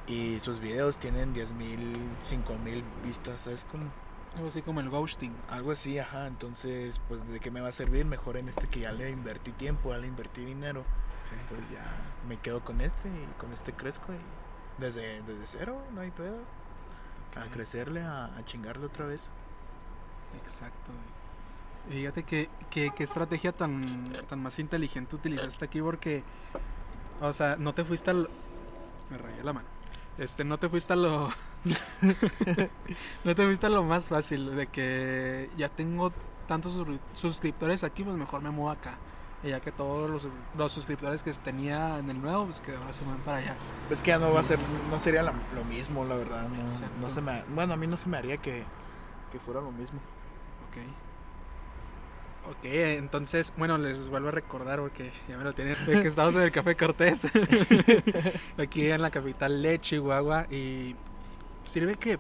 Speaker 2: y sus videos tienen 10 mil, 5 mil vistas, ¿sabes? Como
Speaker 1: Algo así como el ghosting.
Speaker 2: algo así, ajá. Entonces, pues, ¿de qué me va a servir? Mejor en este que ya le invertí tiempo, ya le invertí dinero. Pues ya me quedo con este y con este crezco y desde, desde cero, no hay pedo. A crecerle, a, a chingarle otra vez.
Speaker 1: Exacto. güey. Fíjate que, que, qué estrategia tan, tan más inteligente utilizaste aquí porque, o sea, no te fuiste al... Me rayé la mano. Este, no te fuiste a lo... no te fuiste a lo más fácil, de que ya tengo tantos suscri- suscriptores aquí, pues mejor me muevo acá. Y ya que todos los, los suscriptores que tenía en el nuevo, pues que ahora se mueven para allá.
Speaker 2: Es que ya no va a ser, no sería la- lo mismo, la verdad. No, no se me, bueno, a mí no se me haría que, que fuera lo mismo.
Speaker 1: Ok. Ok, entonces, bueno, les vuelvo a recordar porque ya me lo tienen, de que estamos en el Café Cortés, aquí en la capital de Chihuahua, y sirve que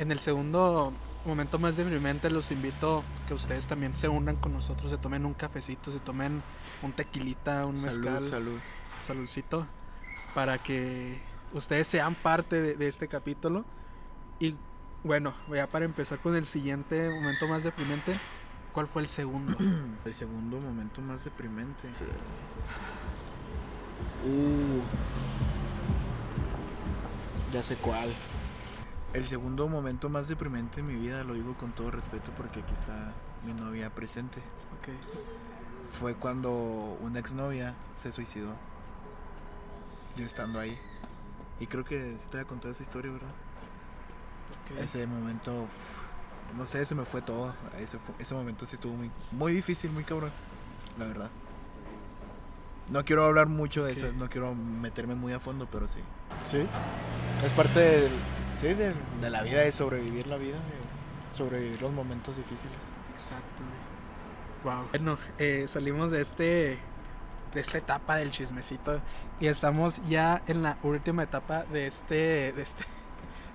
Speaker 1: en el segundo momento más deprimente los invito que ustedes también se unan con nosotros, se tomen un cafecito, se tomen un tequilita, un
Speaker 2: Salud,
Speaker 1: mezcal,
Speaker 2: salud.
Speaker 1: saludcito, para que ustedes sean parte de, de este capítulo. Y bueno, ya para empezar con el siguiente momento más deprimente, ¿cuál fue el segundo?
Speaker 2: El segundo momento más deprimente. Uh. Ya sé cuál. El segundo momento más deprimente en mi vida, lo digo con todo respeto porque aquí está mi novia presente.
Speaker 1: Ok,
Speaker 2: Fue cuando una exnovia se suicidó. Yo estando ahí. Y creo que sí te voy a contar esa historia, ¿verdad?
Speaker 1: ok.
Speaker 2: Ese momento, uf, no sé, se me fue todo. Ese, ese momento sí estuvo muy, muy difícil, muy cabrón, la verdad. No quiero hablar mucho de eso, no quiero meterme muy a fondo, pero sí. Sí, es parte del- sí, de, de la vida, de sobrevivir la vida, de sobrevivir los momentos difíciles.
Speaker 1: Exacto. Wow. Bueno, eh, salimos de este de esta etapa del chismecito y estamos ya en la última etapa de este de este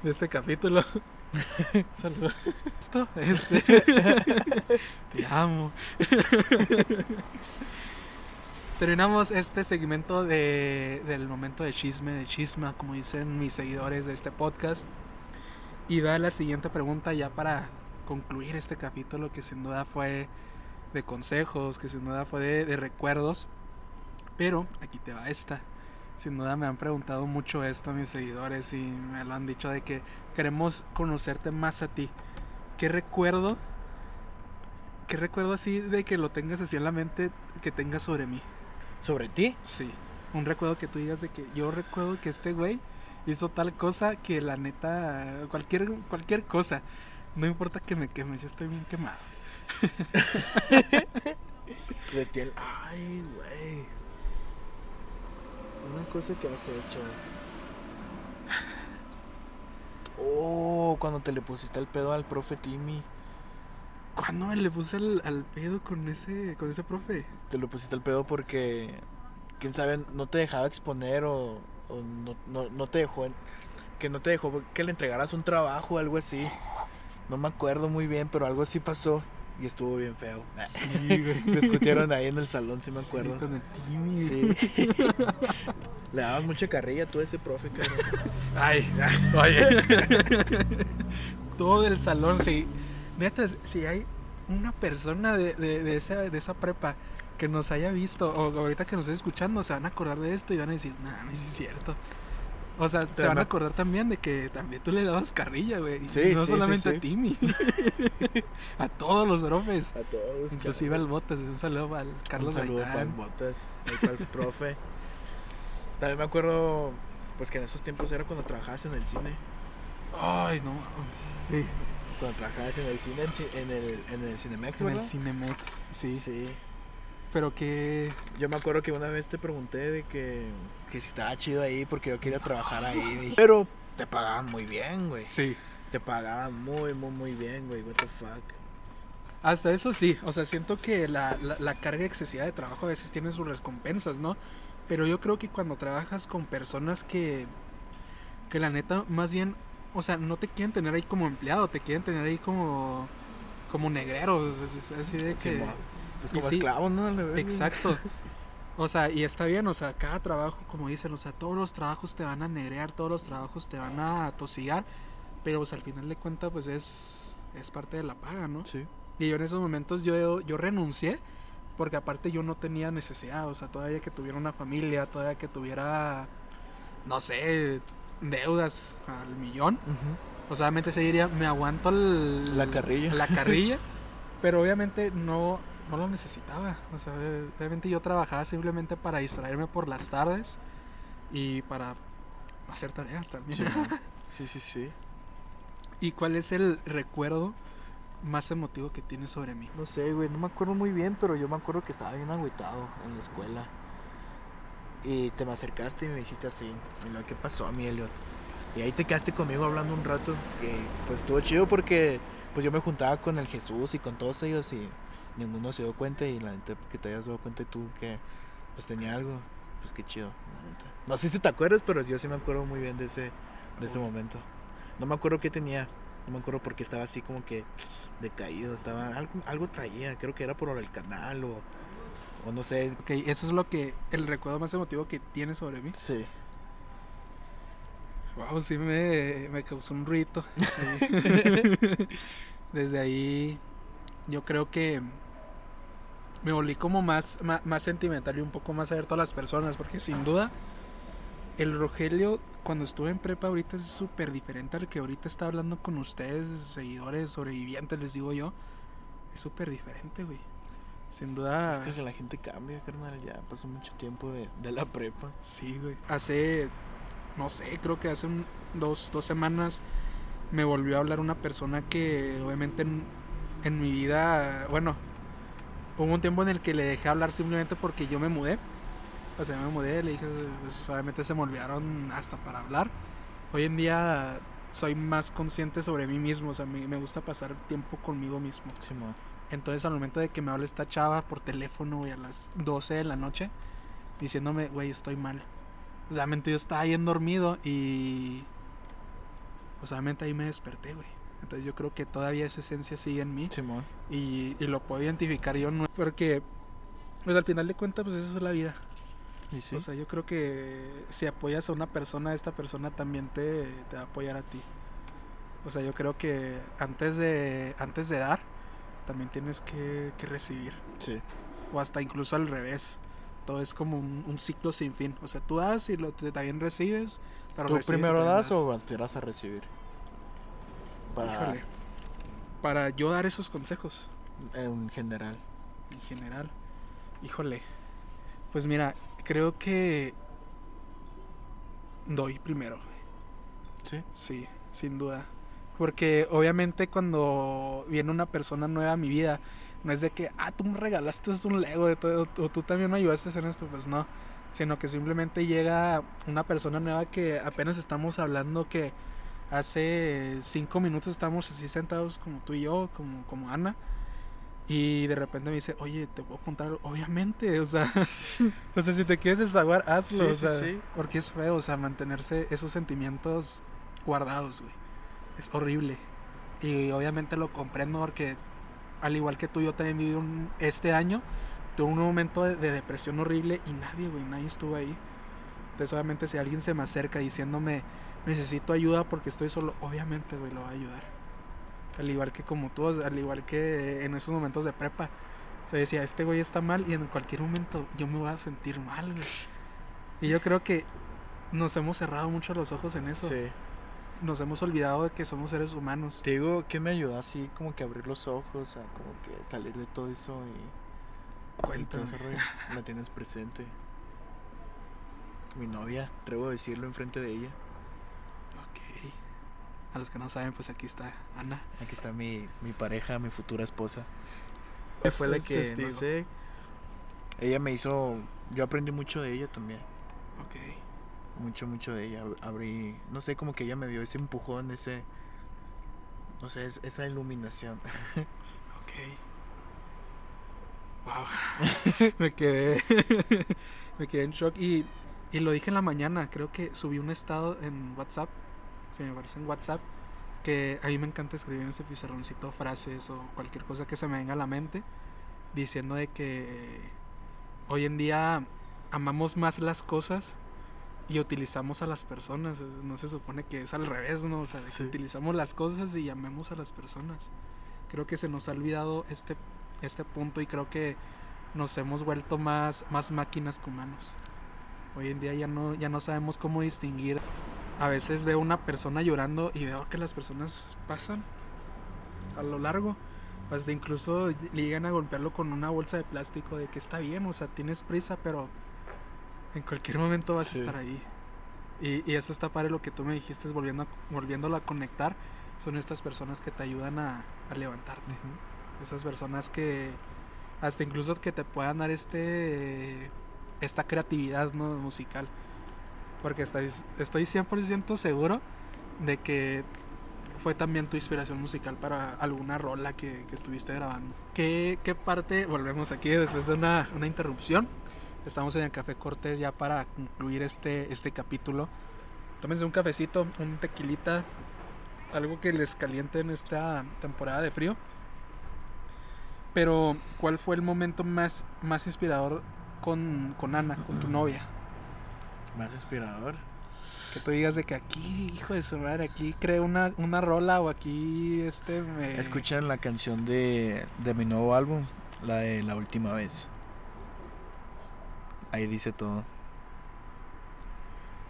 Speaker 1: de este capítulo. Saludos. Esto, este. Te amo. Terminamos este segmento de, del momento de chisme, de chisma, como dicen mis seguidores de este podcast. Y da la siguiente pregunta ya para concluir este capítulo que sin duda fue de consejos, que sin duda fue de, de recuerdos. Pero aquí te va esta. Sin duda me han preguntado mucho esto mis seguidores y me lo han dicho de que queremos conocerte más a ti. ¿Qué recuerdo? ¿Qué recuerdo así de que lo tengas así en la mente que tengas sobre mí?
Speaker 2: ¿Sobre ti?
Speaker 1: Sí. Un recuerdo que tú digas de que yo recuerdo que este güey hizo tal cosa que la neta, cualquier, cualquier cosa. No importa que me quemes, yo estoy bien quemado.
Speaker 2: De ti el- Ay, güey. Una cosa que has hecho. Oh, cuando te le pusiste el pedo al profe Timmy.
Speaker 1: ¿Cuándo le puse al, al pedo con ese, con ese profe?
Speaker 2: Te lo pusiste el pedo porque, quién sabe, no te dejaba exponer o, o no, no, no te dejó, que no te dejó que le entregaras un trabajo o algo así. No me acuerdo muy bien, pero algo así pasó y estuvo bien feo.
Speaker 1: Sí, güey.
Speaker 2: Discutieron ahí en el salón, sí me
Speaker 1: Sí,
Speaker 2: acuerdo.
Speaker 1: con el Timmy.
Speaker 2: Sí. Le dabas mucha carrilla a tú a ese profe, cabrón.
Speaker 1: Ay, oye. Todo el salón, sí. Neta, si hay una persona de, de, de esa, de esa prepa que nos haya visto o ahorita que nos esté escuchando, se van a acordar de esto y van a decir, nah, no es cierto. O sea, se van a acordar también de que también tú le dabas carrilla, güey.
Speaker 2: Sí,
Speaker 1: no
Speaker 2: sí,
Speaker 1: solamente
Speaker 2: sí,
Speaker 1: a Timmy. a todos los profes.
Speaker 2: A todos.
Speaker 1: Inclusive al Botas. Un saludo al Carlos
Speaker 2: Un saludo para el. Botas, el profe. También me acuerdo, pues que en esos tiempos era cuando trabajabas en el cine.
Speaker 1: Ay, no. Sí.
Speaker 2: Cuando trabajabas en el cine, en, el, en el Cinemex,
Speaker 1: En el. Cinemex. Sí.
Speaker 2: Sí.
Speaker 1: Pero que.
Speaker 2: Yo me acuerdo que una vez te pregunté de que, que si estaba chido ahí porque yo quería trabajar ahí. Dije, Pero te pagaban muy bien, güey.
Speaker 1: Sí.
Speaker 2: Te pagaban muy, muy, muy bien, güey. What the fuck.
Speaker 1: Hasta eso sí, o sea, siento que la, la, la carga excesiva de trabajo a veces tiene sus recompensas, ¿no? Pero yo creo que cuando trabajas con personas que, que la neta, más bien, o sea, no te quieren tener ahí como empleado, te quieren tener ahí como, como negrero, es- es- es así de que...
Speaker 2: Pues como
Speaker 1: sí,
Speaker 2: esclavo, ¿no?
Speaker 1: Exacto. O sea, y está bien, o sea, cada trabajo, como dicen, o sea, todos los trabajos te van a negrear, todos los trabajos te van a tosigar, pero pues al final de cuentas, pues es, es parte de la paga, ¿no?
Speaker 2: Sí.
Speaker 1: Y yo en esos momentos yo, yo renuncié porque aparte yo no tenía necesidad, o sea, todavía que tuviera una familia, todavía que tuviera, no sé, deudas al millón. O sea, obviamente se diría, me aguanto el-
Speaker 2: La carrilla.
Speaker 1: La carrilla, pero obviamente no, no lo necesitaba. O sea, obviamente yo trabajaba simplemente para distraerme por las tardes y para hacer tareas también.
Speaker 2: Simón. Sí, sí, sí.
Speaker 1: ¿Y cuál es el recuerdo más emotivo que tienes sobre mí?
Speaker 2: No sé, güey, no me acuerdo muy bien, pero yo me acuerdo que estaba bien agüitado en la escuela. Y te me acercaste y me hiciste así. Y lo que pasó a mí, Elliot. Y ahí te quedaste conmigo hablando un rato. Y pues estuvo chido porque pues yo me juntaba con el Jesús y con todos ellos y ninguno se dio cuenta. Y la neta que te hayas dado cuenta tú que pues tenía algo. Pues qué chido, la neta. No sé si te acuerdas, pero yo sí me acuerdo muy bien de ese, de ese momento. No me acuerdo qué tenía. No me acuerdo porque estaba así como que decaído. Estaba algo, algo traía. Creo que era por el canal o, o no sé.
Speaker 1: Ok, eso es lo que, el recuerdo más emotivo que tienes sobre mí.
Speaker 2: Sí.
Speaker 1: Wow, sí me, me causó un ruido. Desde ahí yo creo que me volví como más, más, más sentimental y un poco más abierto a las personas, porque sin duda el Rogelio cuando estuve en prepa ahorita es súper diferente al que ahorita está hablando con ustedes, seguidores, sobrevivientes, les digo yo. Es súper diferente, güey. Sin duda...
Speaker 2: Es que la gente cambia, carnal. Ya pasó mucho tiempo de, de la prepa.
Speaker 1: Sí, güey. Hace, no sé, creo que hace un- dos, dos semanas me volvió a hablar una persona que obviamente en, en mi vida, bueno, hubo un tiempo en el que le dejé hablar simplemente porque yo me mudé. O sea, me mudé, le dije, pues, obviamente se me olvidaron hasta para hablar. Hoy en día soy más consciente sobre mí mismo, o sea, me, me gusta pasar tiempo conmigo mismo. Entonces al momento de que me habla esta chava por teléfono, güey, a las 12 de la noche, diciéndome, güey, estoy mal. O sea, yo estaba bien dormido y... pues obviamente ahí me desperté, güey. Entonces yo creo que todavía esa esencia sigue en mí
Speaker 2: Simón.
Speaker 1: y, y lo puedo identificar yo, no, porque pues al final de cuentas pues eso es la vida.
Speaker 2: Y sí.
Speaker 1: O sea, yo creo que si apoyas a una persona, esta persona también te, te va a apoyar a ti. O sea, yo creo que antes de, antes de dar, también tienes que, que recibir.
Speaker 2: sí.
Speaker 1: O hasta incluso al revés. Todo es como un, un ciclo sin fin. O sea, tú das y lo, te- también recibes. Pero
Speaker 2: ¿Tú
Speaker 1: recibes
Speaker 2: primero
Speaker 1: también
Speaker 2: das o esperas a recibir? Para,
Speaker 1: Híjole. Para yo dar esos consejos
Speaker 2: En general.
Speaker 1: en general. Híjole. Pues mira, creo que doy primero.
Speaker 2: Sí.
Speaker 1: Sí, sin duda. Porque obviamente cuando viene una persona nueva a mi vida, no es de que, ah, tú me regalaste un Lego de todo, o tú también me ayudaste en esto, pues no. Sino que simplemente llega una persona nueva que apenas estamos hablando que hace cinco minutos estamos así sentados como tú y yo, como, como Ana. Y de repente me dice, oye, te puedo contar, algo?". obviamente, o sea, o sea, si te quieres desahogar, hazlo,
Speaker 2: Sí,
Speaker 1: o
Speaker 2: sí,
Speaker 1: sea,
Speaker 2: sí.
Speaker 1: porque es feo, o sea, mantenerse esos sentimientos guardados, güey. Es horrible. Y obviamente lo comprendo porque, al igual que tú, yo también viví un, este año, tuve un momento de, de depresión horrible y nadie, güey, nadie estuvo ahí. Entonces, obviamente, si alguien se me acerca diciéndome, necesito ayuda porque estoy solo, obviamente, güey, lo va a ayudar. Al igual que como tú, al igual que en esos momentos de prepa. O sea, decía, este güey está mal y en cualquier momento yo me voy a sentir mal, güey. Y yo creo que nos hemos cerrado mucho los ojos en eso.
Speaker 2: Sí.
Speaker 1: Nos hemos olvidado de que somos seres humanos.
Speaker 2: Te digo, ¿qué me ayudó así como que abrir los ojos, a como que salir de todo eso y,
Speaker 1: Cuéntame.
Speaker 2: La tienes presente. Mi novia, atrevo a decirlo enfrente de ella.
Speaker 1: A los que no saben, pues aquí está Ana.
Speaker 2: Aquí está mi, mi pareja, mi futura esposa.
Speaker 1: Es-
Speaker 2: fue la que,
Speaker 1: testigo.
Speaker 2: no sé, ella me hizo, yo aprendí mucho de ella también.
Speaker 1: Ok.
Speaker 2: Mucho, mucho de ella. Abrí, no sé, como que ella me dio ese empujón, ese, no sé, es- esa iluminación.
Speaker 1: Ok. Wow. me quedé. me quedé en shock. Y, y lo dije en la mañana. Creo que subí un estado en WhatsApp. Si me parece en WhatsApp. Que a mí me encanta escribir en ese pizarroncito frases o cualquier cosa que se me venga a la mente. Diciendo de que hoy en día amamos más las cosas y utilizamos a las personas. No se supone que es al revés, ¿no? O sea, de que
Speaker 2: Sí.
Speaker 1: utilizamos las cosas y amemos a las personas. Creo que se nos ha olvidado este, este punto y creo que nos hemos vuelto más, más máquinas que humanos. Hoy en día ya no, ya no sabemos cómo distinguir. A veces veo una persona llorando y veo que las personas pasan a lo largo. Hasta incluso llegan a golpearlo con una bolsa de plástico de que está bien, o sea, tienes prisa, pero en cualquier momento vas
Speaker 2: Sí.
Speaker 1: a estar ahí. Y, y eso está padre lo que tú me dijiste, volviendo a, volviéndolo a conectar. Son estas personas que te ayudan a, a levantarte. Esas personas que hasta incluso que te puedan dar este esta creatividad ¿no? musical. Porque estoy, estoy 100% seguro de que fue también tu inspiración musical para alguna rola que, que estuviste grabando. ¿Qué, qué parte? Volvemos aquí después de una, una interrupción. Estamos en el Café Cortés ya para concluir este, este capítulo. Tómense un cafecito, un tequilita, algo que les caliente en esta temporada de frío. Pero, ¿cuál fue el momento más, más inspirador con, con Ana, con tu novia?
Speaker 2: Más inspirador.
Speaker 1: Que tú digas de que aquí, hijo de su madre, aquí creo una, una rola o aquí este me...
Speaker 2: Escuchan la canción de, de mi nuevo álbum, la de La Última Vez. Ahí dice todo.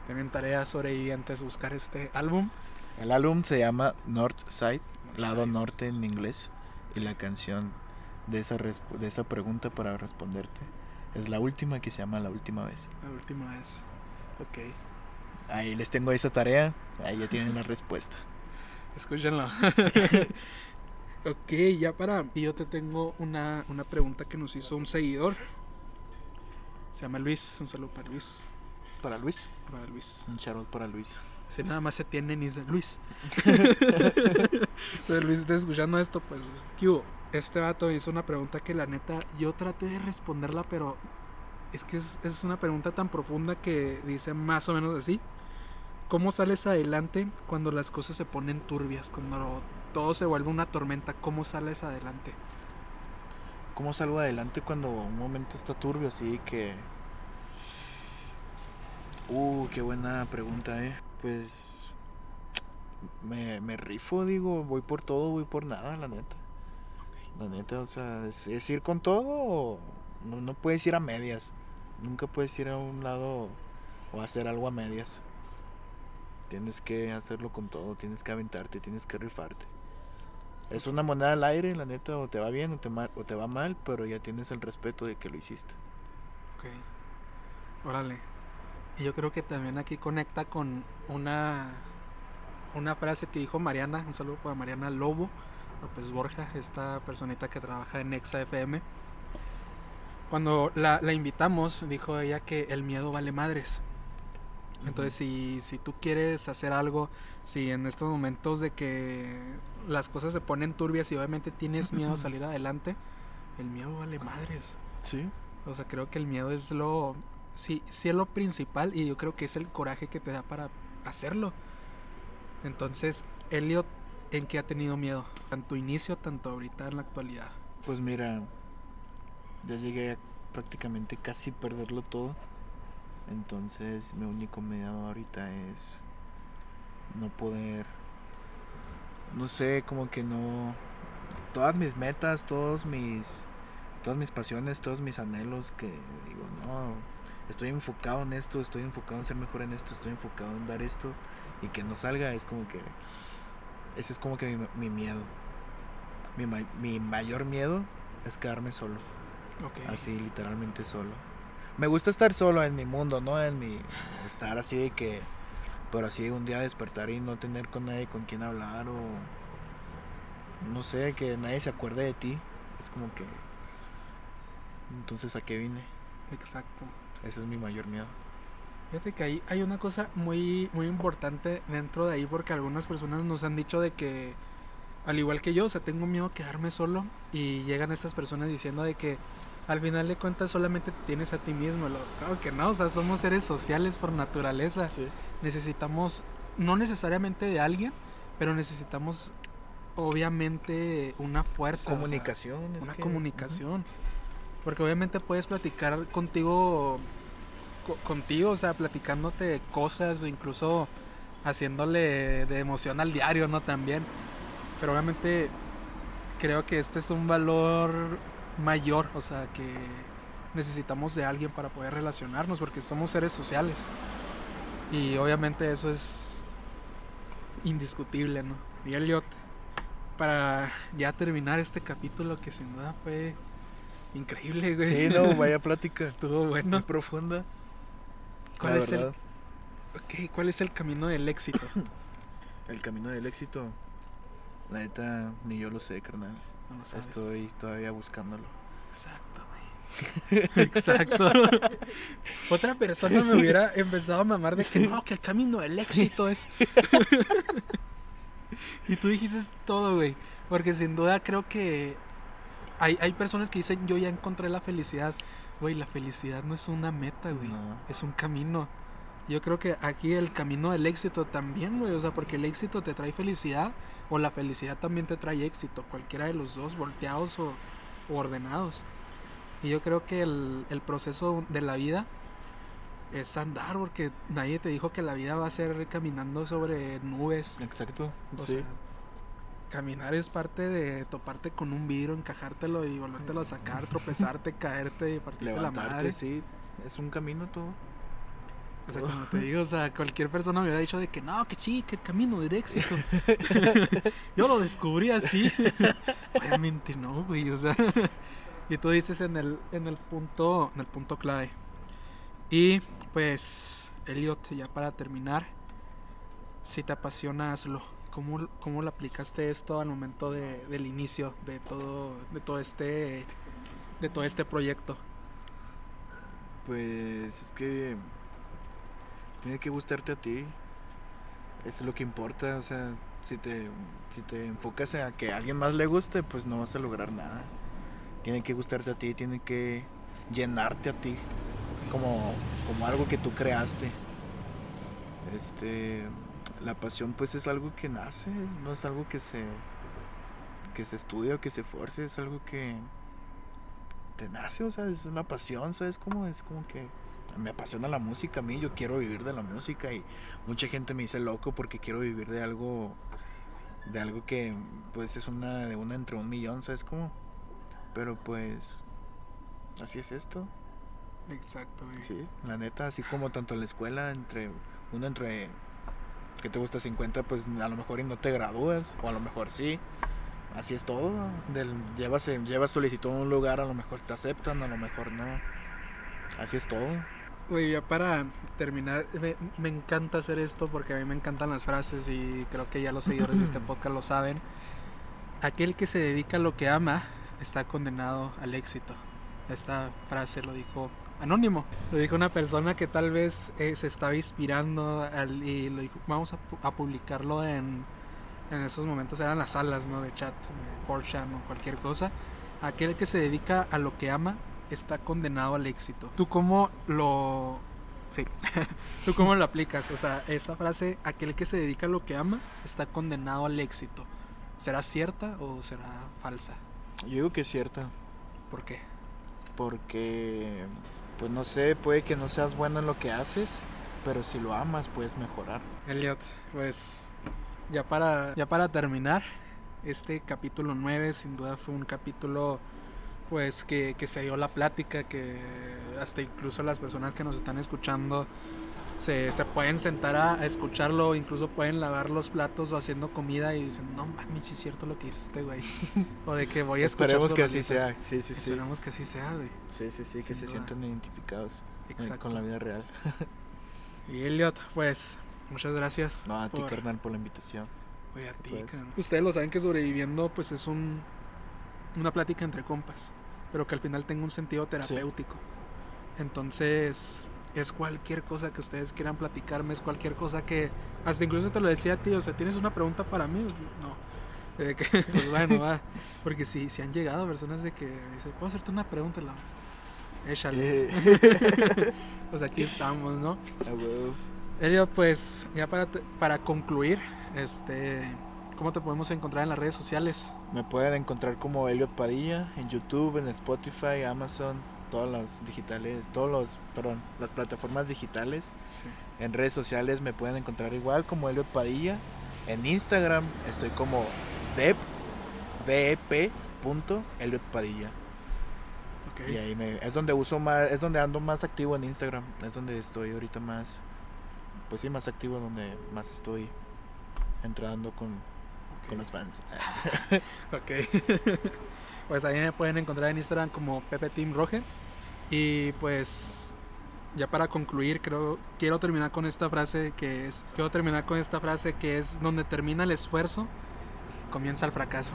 Speaker 1: También tarea sobre ahí antes de buscar este álbum.
Speaker 2: El álbum se llama North Side, lado
Speaker 1: Side.
Speaker 2: norte en inglés. Y la canción de esa, de esa pregunta para responderte es la última que se llama La Última Vez.
Speaker 1: La última vez. Ok.
Speaker 2: Ahí les tengo esa tarea, ahí ya tienen la respuesta.
Speaker 1: Escúchenlo. ok, ya para. Y yo te tengo una, una pregunta que nos hizo un seguidor. Se llama Luis. Un saludo para Luis.
Speaker 2: Para Luis,
Speaker 1: Para Luis.
Speaker 2: un charot para Luis.
Speaker 1: Si nada más se tienen y dice Luis. Entonces Luis está escuchando esto, pues, ¿qué hubo? Este vato hizo una pregunta que la neta yo traté de responderla, pero es que es, es una pregunta tan profunda que dice más o menos así. ¿Cómo sales adelante cuando las cosas se ponen turbias? Cuando todo se vuelve una tormenta, ¿cómo sales adelante?
Speaker 2: ¿Cómo salgo adelante cuando un momento está turbio así que... Uh, qué buena pregunta, eh. Pues... Me, me rifo, digo, voy por todo, voy por nada, la neta. La neta, o sea, es, es ir con todo o no, no puedes ir a medias. Nunca puedes ir a un lado o hacer algo a medias. Tienes que hacerlo con todo, tienes que aventarte, tienes que rifarte. Es una moneda al aire, la neta, o te va bien o te, o te va mal, pero ya tienes el respeto de que lo hiciste.
Speaker 1: Ok. Órale. Y yo creo que también aquí conecta con una, una frase que dijo Mariana, un saludo para Mariana Lobo López Borja, esta personita que trabaja en Exa FM. Cuando la, la invitamos, dijo ella que el miedo vale madres. Entonces, si, si tú quieres hacer algo, si en estos momentos de que las cosas se ponen turbias y obviamente tienes miedo a salir adelante, el miedo vale madres.
Speaker 2: Sí.
Speaker 1: O sea, creo que el miedo es lo, sí, sí es lo principal y yo creo que es el coraje que te da para hacerlo. Entonces, Elliot, ¿en qué ha tenido miedo? Tanto inicio, tanto ahorita en la actualidad.
Speaker 2: Pues mira, ya llegué a prácticamente casi perderlo todo. Entonces mi único miedo ahorita es no poder, no sé, como que no, todas mis metas, todos mis, todas mis pasiones, todos mis anhelos que digo, no, estoy enfocado en esto, estoy enfocado en ser mejor en esto, estoy enfocado en dar esto y que no salga, es como que, ese es como que mi, mi miedo. Mi, mi, mayor miedo es quedarme solo.
Speaker 1: Okay.
Speaker 2: Así, literalmente solo me gusta estar solo en mi mundo, ¿no? En mi estar así de que pero así un día despertar y no tener con nadie con quien hablar o no sé, que nadie se acuerde de ti, es como que entonces a qué vine.
Speaker 1: Exacto.
Speaker 2: Ese es mi mayor miedo.
Speaker 1: Fíjate que ahí hay una cosa muy muy importante dentro de ahí porque algunas personas nos han dicho de que al igual que yo, o sea, tengo miedo a quedarme solo y llegan estas personas diciendo de que al final de cuentas solamente tienes a ti mismo. Claro que no, o sea, somos seres sociales por naturaleza.
Speaker 2: Sí.
Speaker 1: Necesitamos, no necesariamente de alguien, pero necesitamos obviamente una fuerza.
Speaker 2: Comunicación.
Speaker 1: O sea, una que... comunicación. Uh -huh. Porque obviamente puedes platicar contigo, co contigo, o sea, platicándote cosas o incluso haciéndole de emoción al diario, ¿no? También. Pero obviamente creo que este es un valor mayor, o sea, que necesitamos de alguien para poder relacionarnos porque somos seres sociales. Y obviamente eso es indiscutible, ¿no? Y Elliot, para ya terminar este capítulo que sin duda fue increíble, güey.
Speaker 2: Sí, no, vaya plática.
Speaker 1: Estuvo bueno.
Speaker 2: Muy profunda.
Speaker 1: ¿Cuál La es verdad. el okay, ¿cuál es el camino del éxito?
Speaker 2: el camino del éxito. La neta, ni yo lo sé, carnal.
Speaker 1: No lo sabes.
Speaker 2: Estoy todavía buscándolo.
Speaker 1: Exacto. Exacto. Otra persona me hubiera empezado a mamar de que no, que el camino del éxito es. y tú dijiste todo, güey. Porque sin duda creo que hay, hay personas que dicen yo ya encontré la felicidad. Güey, la felicidad no es una meta, güey.
Speaker 2: No.
Speaker 1: Es un camino. Yo creo que aquí el camino del éxito también, güey. O sea, porque el éxito te trae felicidad o la felicidad también te trae éxito. Cualquiera de los dos, volteados o, o ordenados. Y yo creo que el, el, proceso de la vida es andar, porque nadie te dijo que la vida va a ser caminando sobre nubes.
Speaker 2: Exacto.
Speaker 1: O
Speaker 2: sí.
Speaker 1: sea, caminar es parte de toparte con un vidrio, encajártelo y volvértelo a sacar, tropezarte, caerte y partirte
Speaker 2: Levantarte,
Speaker 1: la madre.
Speaker 2: sí. Es un camino todo.
Speaker 1: O sea, como te digo, o sea, cualquier persona me hubiera dicho de que no, que sí, que el camino del éxito. Yo lo descubrí así. Obviamente no, güey, o sea. y tú dices en el, en el punto, en el punto clave. Y pues, Elliot, ya para terminar, si te apasiona, hazlo. ¿Cómo, cómo lo aplicaste esto al momento de, del inicio de todo, de todo este, de todo este proyecto?
Speaker 2: Pues es que tiene que gustarte a ti. Es lo que importa, o sea, si te, si te enfocas a que a alguien más le guste, pues no vas a lograr nada. Tiene que gustarte a ti, tiene que llenarte a ti como, como algo que tú creaste. Este, la pasión pues es algo que nace, no es algo que se que se estudia o que se force, es algo que te nace, o sea, es una pasión, ¿sabes cómo? Es como que me apasiona la música a mí, yo quiero vivir de la música y mucha gente me dice loco porque quiero vivir de algo de algo que pues es una de una entre un millón, ¿sabes cómo? Pero pues así es esto.
Speaker 1: Exacto, güey.
Speaker 2: Sí, la neta, así como tanto la escuela entre uno entre que te gusta 50, pues a lo mejor y no te gradúas o a lo mejor sí. Así es todo. Del, llevas, llevas solicitud a un lugar, a lo mejor te aceptan, a lo mejor no. Así es todo.
Speaker 1: Güey, ya para terminar, me, me, encanta hacer esto porque a mí me encantan las frases y creo que ya los seguidores de este podcast lo saben. Aquel que se dedica a lo que ama está condenado al éxito. Esta frase lo dijo anónimo. Lo dijo una persona que tal vez eh, se estaba inspirando al, y lo dijo, vamos a, a, publicarlo en, en esos momentos, eran las salas ¿no? de chat, de 4chan o cualquier cosa. Aquel que se dedica a lo que ama está condenado al éxito. ¿Tú cómo lo... Sí, ¿tú cómo lo aplicas? O sea, esta frase, aquel que se dedica a lo que ama está condenado al éxito. ¿Será cierta o será falsa?
Speaker 2: Yo digo que es cierta.
Speaker 1: ¿Por qué?
Speaker 2: Porque, pues no sé, puede que no seas bueno en lo que haces, pero si lo amas puedes mejorar.
Speaker 1: Elliot, pues ya para, ya para terminar, este capítulo 9 sin duda fue un capítulo pues que, que, se dio la plática, que hasta incluso las personas que nos están escuchando se, se pueden sentar a, a, escucharlo, incluso pueden lavar los platos o haciendo comida y dicen, no mames, sí es cierto lo que dice este güey. o de que voy a escuchar.
Speaker 2: Esperemos que así sea, sí, sí, sí.
Speaker 1: Esperemos que así sea, güey.
Speaker 2: Sí, sí, sí, que se sientan identificados Exacto. con la vida real.
Speaker 1: y Elliot, pues, muchas gracias.
Speaker 2: No, a ti, por... carnal, por la invitación.
Speaker 1: Güey, a ti, pues. Ustedes lo saben que sobreviviendo, pues es un una plática entre compas, pero que al final tenga un sentido terapéutico. Sí. Entonces, es cualquier cosa que ustedes quieran platicarme, es cualquier cosa que, hasta incluso te lo decía a ti, o sea, ¿tienes una pregunta para mí? No. Eh, que, pues bueno, va. Porque si, si han llegado personas de que dice, ¿puedo hacerte una pregunta? La, échale. pues aquí estamos, ¿no?
Speaker 2: Ah, bueno.
Speaker 1: Elio, pues ya para, para concluir, este ¿Cómo te podemos encontrar en las redes sociales?
Speaker 2: Me pueden encontrar como Elliot Padilla en YouTube, en Spotify, Amazon, todas las digitales, todos los, perdón, las plataformas digitales.
Speaker 1: Sí.
Speaker 2: En redes sociales me pueden encontrar igual como Elliot Padilla. En Instagram estoy como dep, dep punto Elliot Padilla.
Speaker 1: Okay.
Speaker 2: Y ahí me, es donde uso más, es donde ando más activo en Instagram, es donde estoy ahorita más, pues sí, más activo, donde más estoy entrando con. Con los fans.
Speaker 1: ok. pues ahí me pueden encontrar en Instagram como Pepe Team Roge. Y pues ya para concluir, creo quiero terminar con esta frase que es quiero terminar con esta frase que es donde termina el esfuerzo, comienza el fracaso.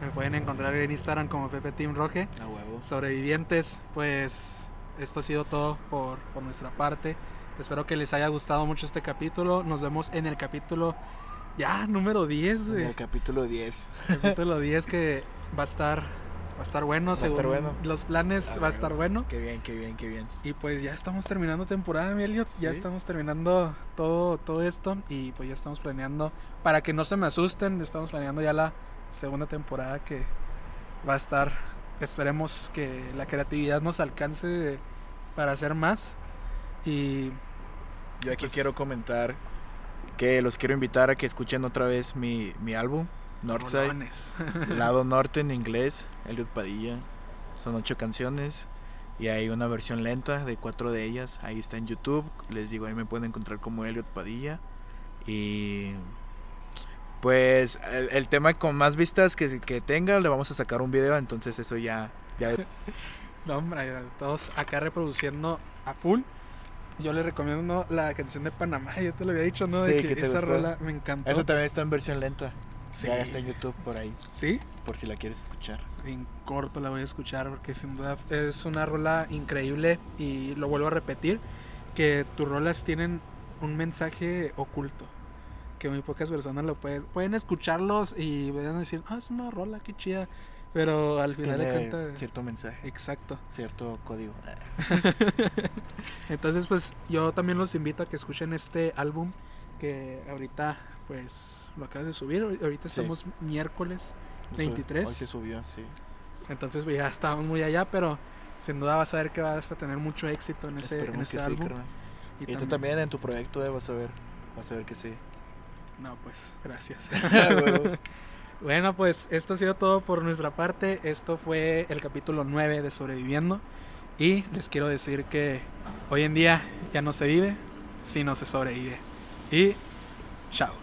Speaker 1: Me pueden encontrar en Instagram como Pepe Team Roge.
Speaker 2: A huevo.
Speaker 1: Sobrevivientes, pues esto ha sido todo por, por nuestra parte. Espero que les haya gustado mucho este capítulo. Nos vemos en el capítulo ya, número 10, güey.
Speaker 2: En el capítulo 10.
Speaker 1: Capítulo 10 que va a estar va a estar bueno,
Speaker 2: va a estar bueno.
Speaker 1: los planes
Speaker 2: Ah,
Speaker 1: va a estar bueno.
Speaker 2: Qué bien, qué bien, qué bien.
Speaker 1: Y pues ya estamos terminando temporada, mi Elliot. Ya estamos terminando todo, todo esto. Y pues ya estamos planeando. Para que no se me asusten, estamos planeando ya la segunda temporada que va a estar. Esperemos que la creatividad nos alcance para hacer más. Y
Speaker 2: Yo aquí
Speaker 1: Pues-
Speaker 2: quiero comentar que los quiero invitar a que escuchen otra vez mi, mi álbum, Northside. Lado Norte en inglés, Elliot Padilla. Son ocho canciones y hay una versión lenta de cuatro de ellas. Ahí está en YouTube. Les digo, ahí me pueden encontrar como Elliot Padilla. Y pues el, el tema con más vistas que, que tenga, le vamos a sacar un video. Entonces eso ya... ya
Speaker 1: No, hombre, todos acá reproduciendo a full. Yo le recomiendo la canción de Panamá, ya te lo había dicho, ¿no?
Speaker 2: Sí,
Speaker 1: de que,
Speaker 2: que te
Speaker 1: esa
Speaker 2: gustó.
Speaker 1: rola me encantó.
Speaker 2: eso también está en versión lenta.
Speaker 1: Sí.
Speaker 2: Ya está en YouTube por ahí,
Speaker 1: Sí,
Speaker 2: por si la quieres escuchar.
Speaker 1: en corto la voy a escuchar porque sin duda es una rola increíble y lo vuelvo a repetir, que tus rolas tienen un mensaje oculto, que muy pocas personas lo pueden, pueden escucharlos y pueden decir, ah, es una rola, qué chida, Pero al final de cuentas.
Speaker 2: cierto mensaje,
Speaker 1: Exacto.
Speaker 2: cierto código.
Speaker 1: Entonces, pues yo también los invito a que escuchen este álbum que ahorita, pues lo acabas de subir. Ahorita
Speaker 2: Sí.
Speaker 1: estamos miércoles.
Speaker 2: Hoy-
Speaker 1: 23.
Speaker 2: Hoy se subió, sí.
Speaker 1: Entonces, pues, ya estamos muy allá, pero sin duda vas a ver que vas a tener mucho éxito en ese, en ese
Speaker 2: que sí,
Speaker 1: álbum.
Speaker 2: carnal. Y, tú también en tu proyecto eh, vas a ver, vas a ver que sí.
Speaker 1: No, pues, gracias. Bueno, pues esto ha sido todo por nuestra parte. Esto fue el capítulo 9 de Sobreviviendo. Y les quiero decir que hoy en día ya no se vive, sino se sobrevive. Y chao.